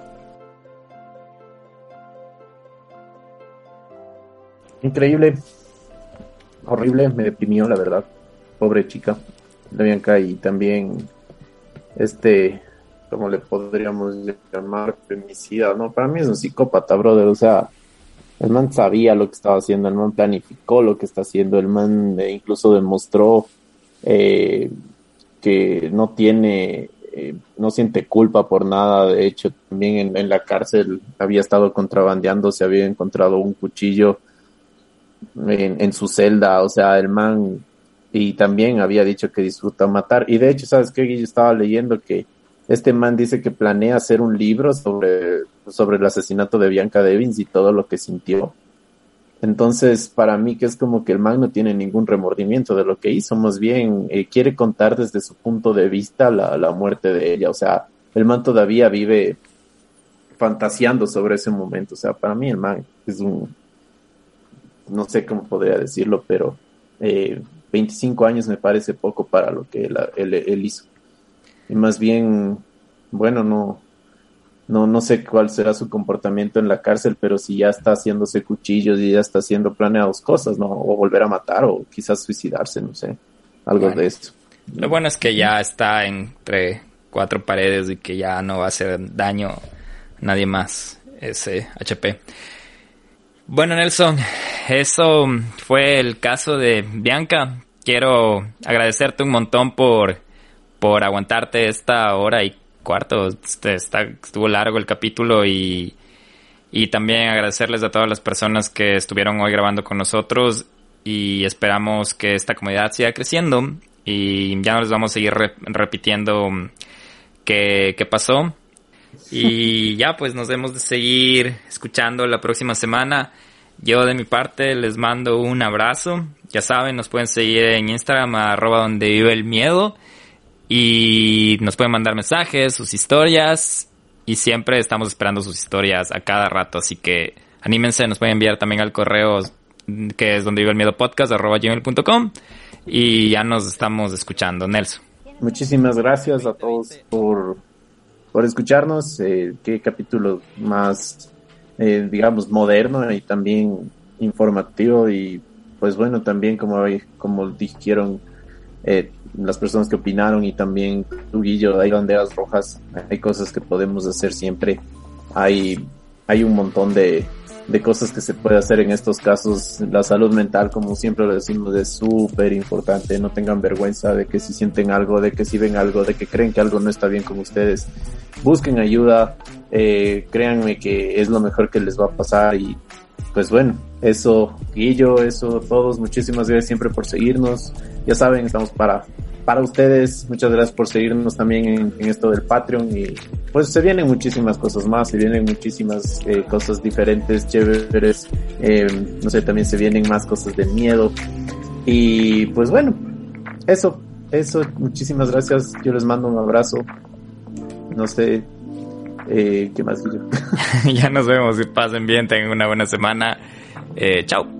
Increíble, horrible, me deprimió la verdad. Pobre chica, de Bianca y también este, ¿cómo le podríamos llamar? Femicida, ¿no? Para mí es un psicópata, brother, o sea, el man sabía lo que estaba haciendo, el man planificó lo que está haciendo, el man eh, incluso demostró eh, que no tiene, eh, no siente culpa por nada. De hecho, también en, la cárcel había estado contrabandeando, se había encontrado un cuchillo en, su celda, o sea, el man, y también había dicho que disfruta matar. Y de hecho, ¿sabes qué? Yo estaba leyendo que este man dice que planea hacer un libro sobre, sobre el asesinato de Bianca Devins y todo lo que sintió. Entonces, para mí que es como que el man no tiene ningún remordimiento de lo que hizo, más bien eh, quiere contar desde su punto de vista la, la muerte de ella. O sea, el man todavía vive fantaseando sobre ese momento. O sea, para mí el man es un, no sé cómo podría decirlo, pero eh, 25 años me parece poco para lo que él hizo y más bien, bueno, no, no, no sé cuál será su comportamiento en la cárcel, pero si ya está haciéndose cuchillos y ya está haciendo planeados cosas, ¿no? O volver a matar o quizás suicidarse, no sé, algo de esto. Lo bueno es que ya está entre cuatro paredes y que ya no va a hacer daño a nadie más ese HP. Bueno, Nelson, eso fue el caso de Bianca. Quiero agradecerte un montón por, por aguantarte esta hora y cuarto. Este, está, estuvo largo el capítulo y, y también agradecerles a todas las personas que estuvieron hoy grabando con nosotros y esperamos que esta comunidad siga creciendo y ya no les vamos a seguir repitiendo qué, qué pasó. Y ya, pues nos vemos de seguir escuchando la próxima semana. Yo de mi parte les mando un abrazo. Ya saben, nos pueden seguir en Instagram arroba donde vive el miedo. Y nos pueden mandar mensajes, sus historias. Y siempre estamos esperando sus historias a cada rato. Así que anímense, nos pueden enviar también al correo que es donde vive el miedo podcast arroba gmail.com. Y ya nos estamos escuchando. Nelson. Muchísimas gracias a todos por, por escucharnos. Eh, qué capítulo más, eh, digamos, moderno y también informativo. Y pues bueno, también como, como dijeron, eh, las personas que opinaron y también tu Guillo, hay banderas rojas, hay cosas que podemos hacer siempre, hay, hay un montón de, de cosas que se puede hacer en estos casos. La salud mental, como siempre lo decimos, es súper importante. No tengan vergüenza de que si sienten algo, de que si ven algo, de que creen que algo no está bien con ustedes. Busquen ayuda, eh, créanme que es lo mejor que les va a pasar y pues bueno, eso, Guillo, eso, todos, muchísimas gracias siempre por seguirnos. Ya saben, estamos para, para ustedes. Muchas gracias por seguirnos también en, esto del Patreon. Y pues se vienen muchísimas cosas más, se vienen muchísimas eh, cosas diferentes, chéveres. Eh, no sé, también se vienen más cosas de miedo. Y pues bueno, eso, eso, muchísimas gracias. Yo les mando un abrazo. No sé, eh, ¿Qué más ya nos vemos. y pasen bien, tengan una buena semana. Eh, chao.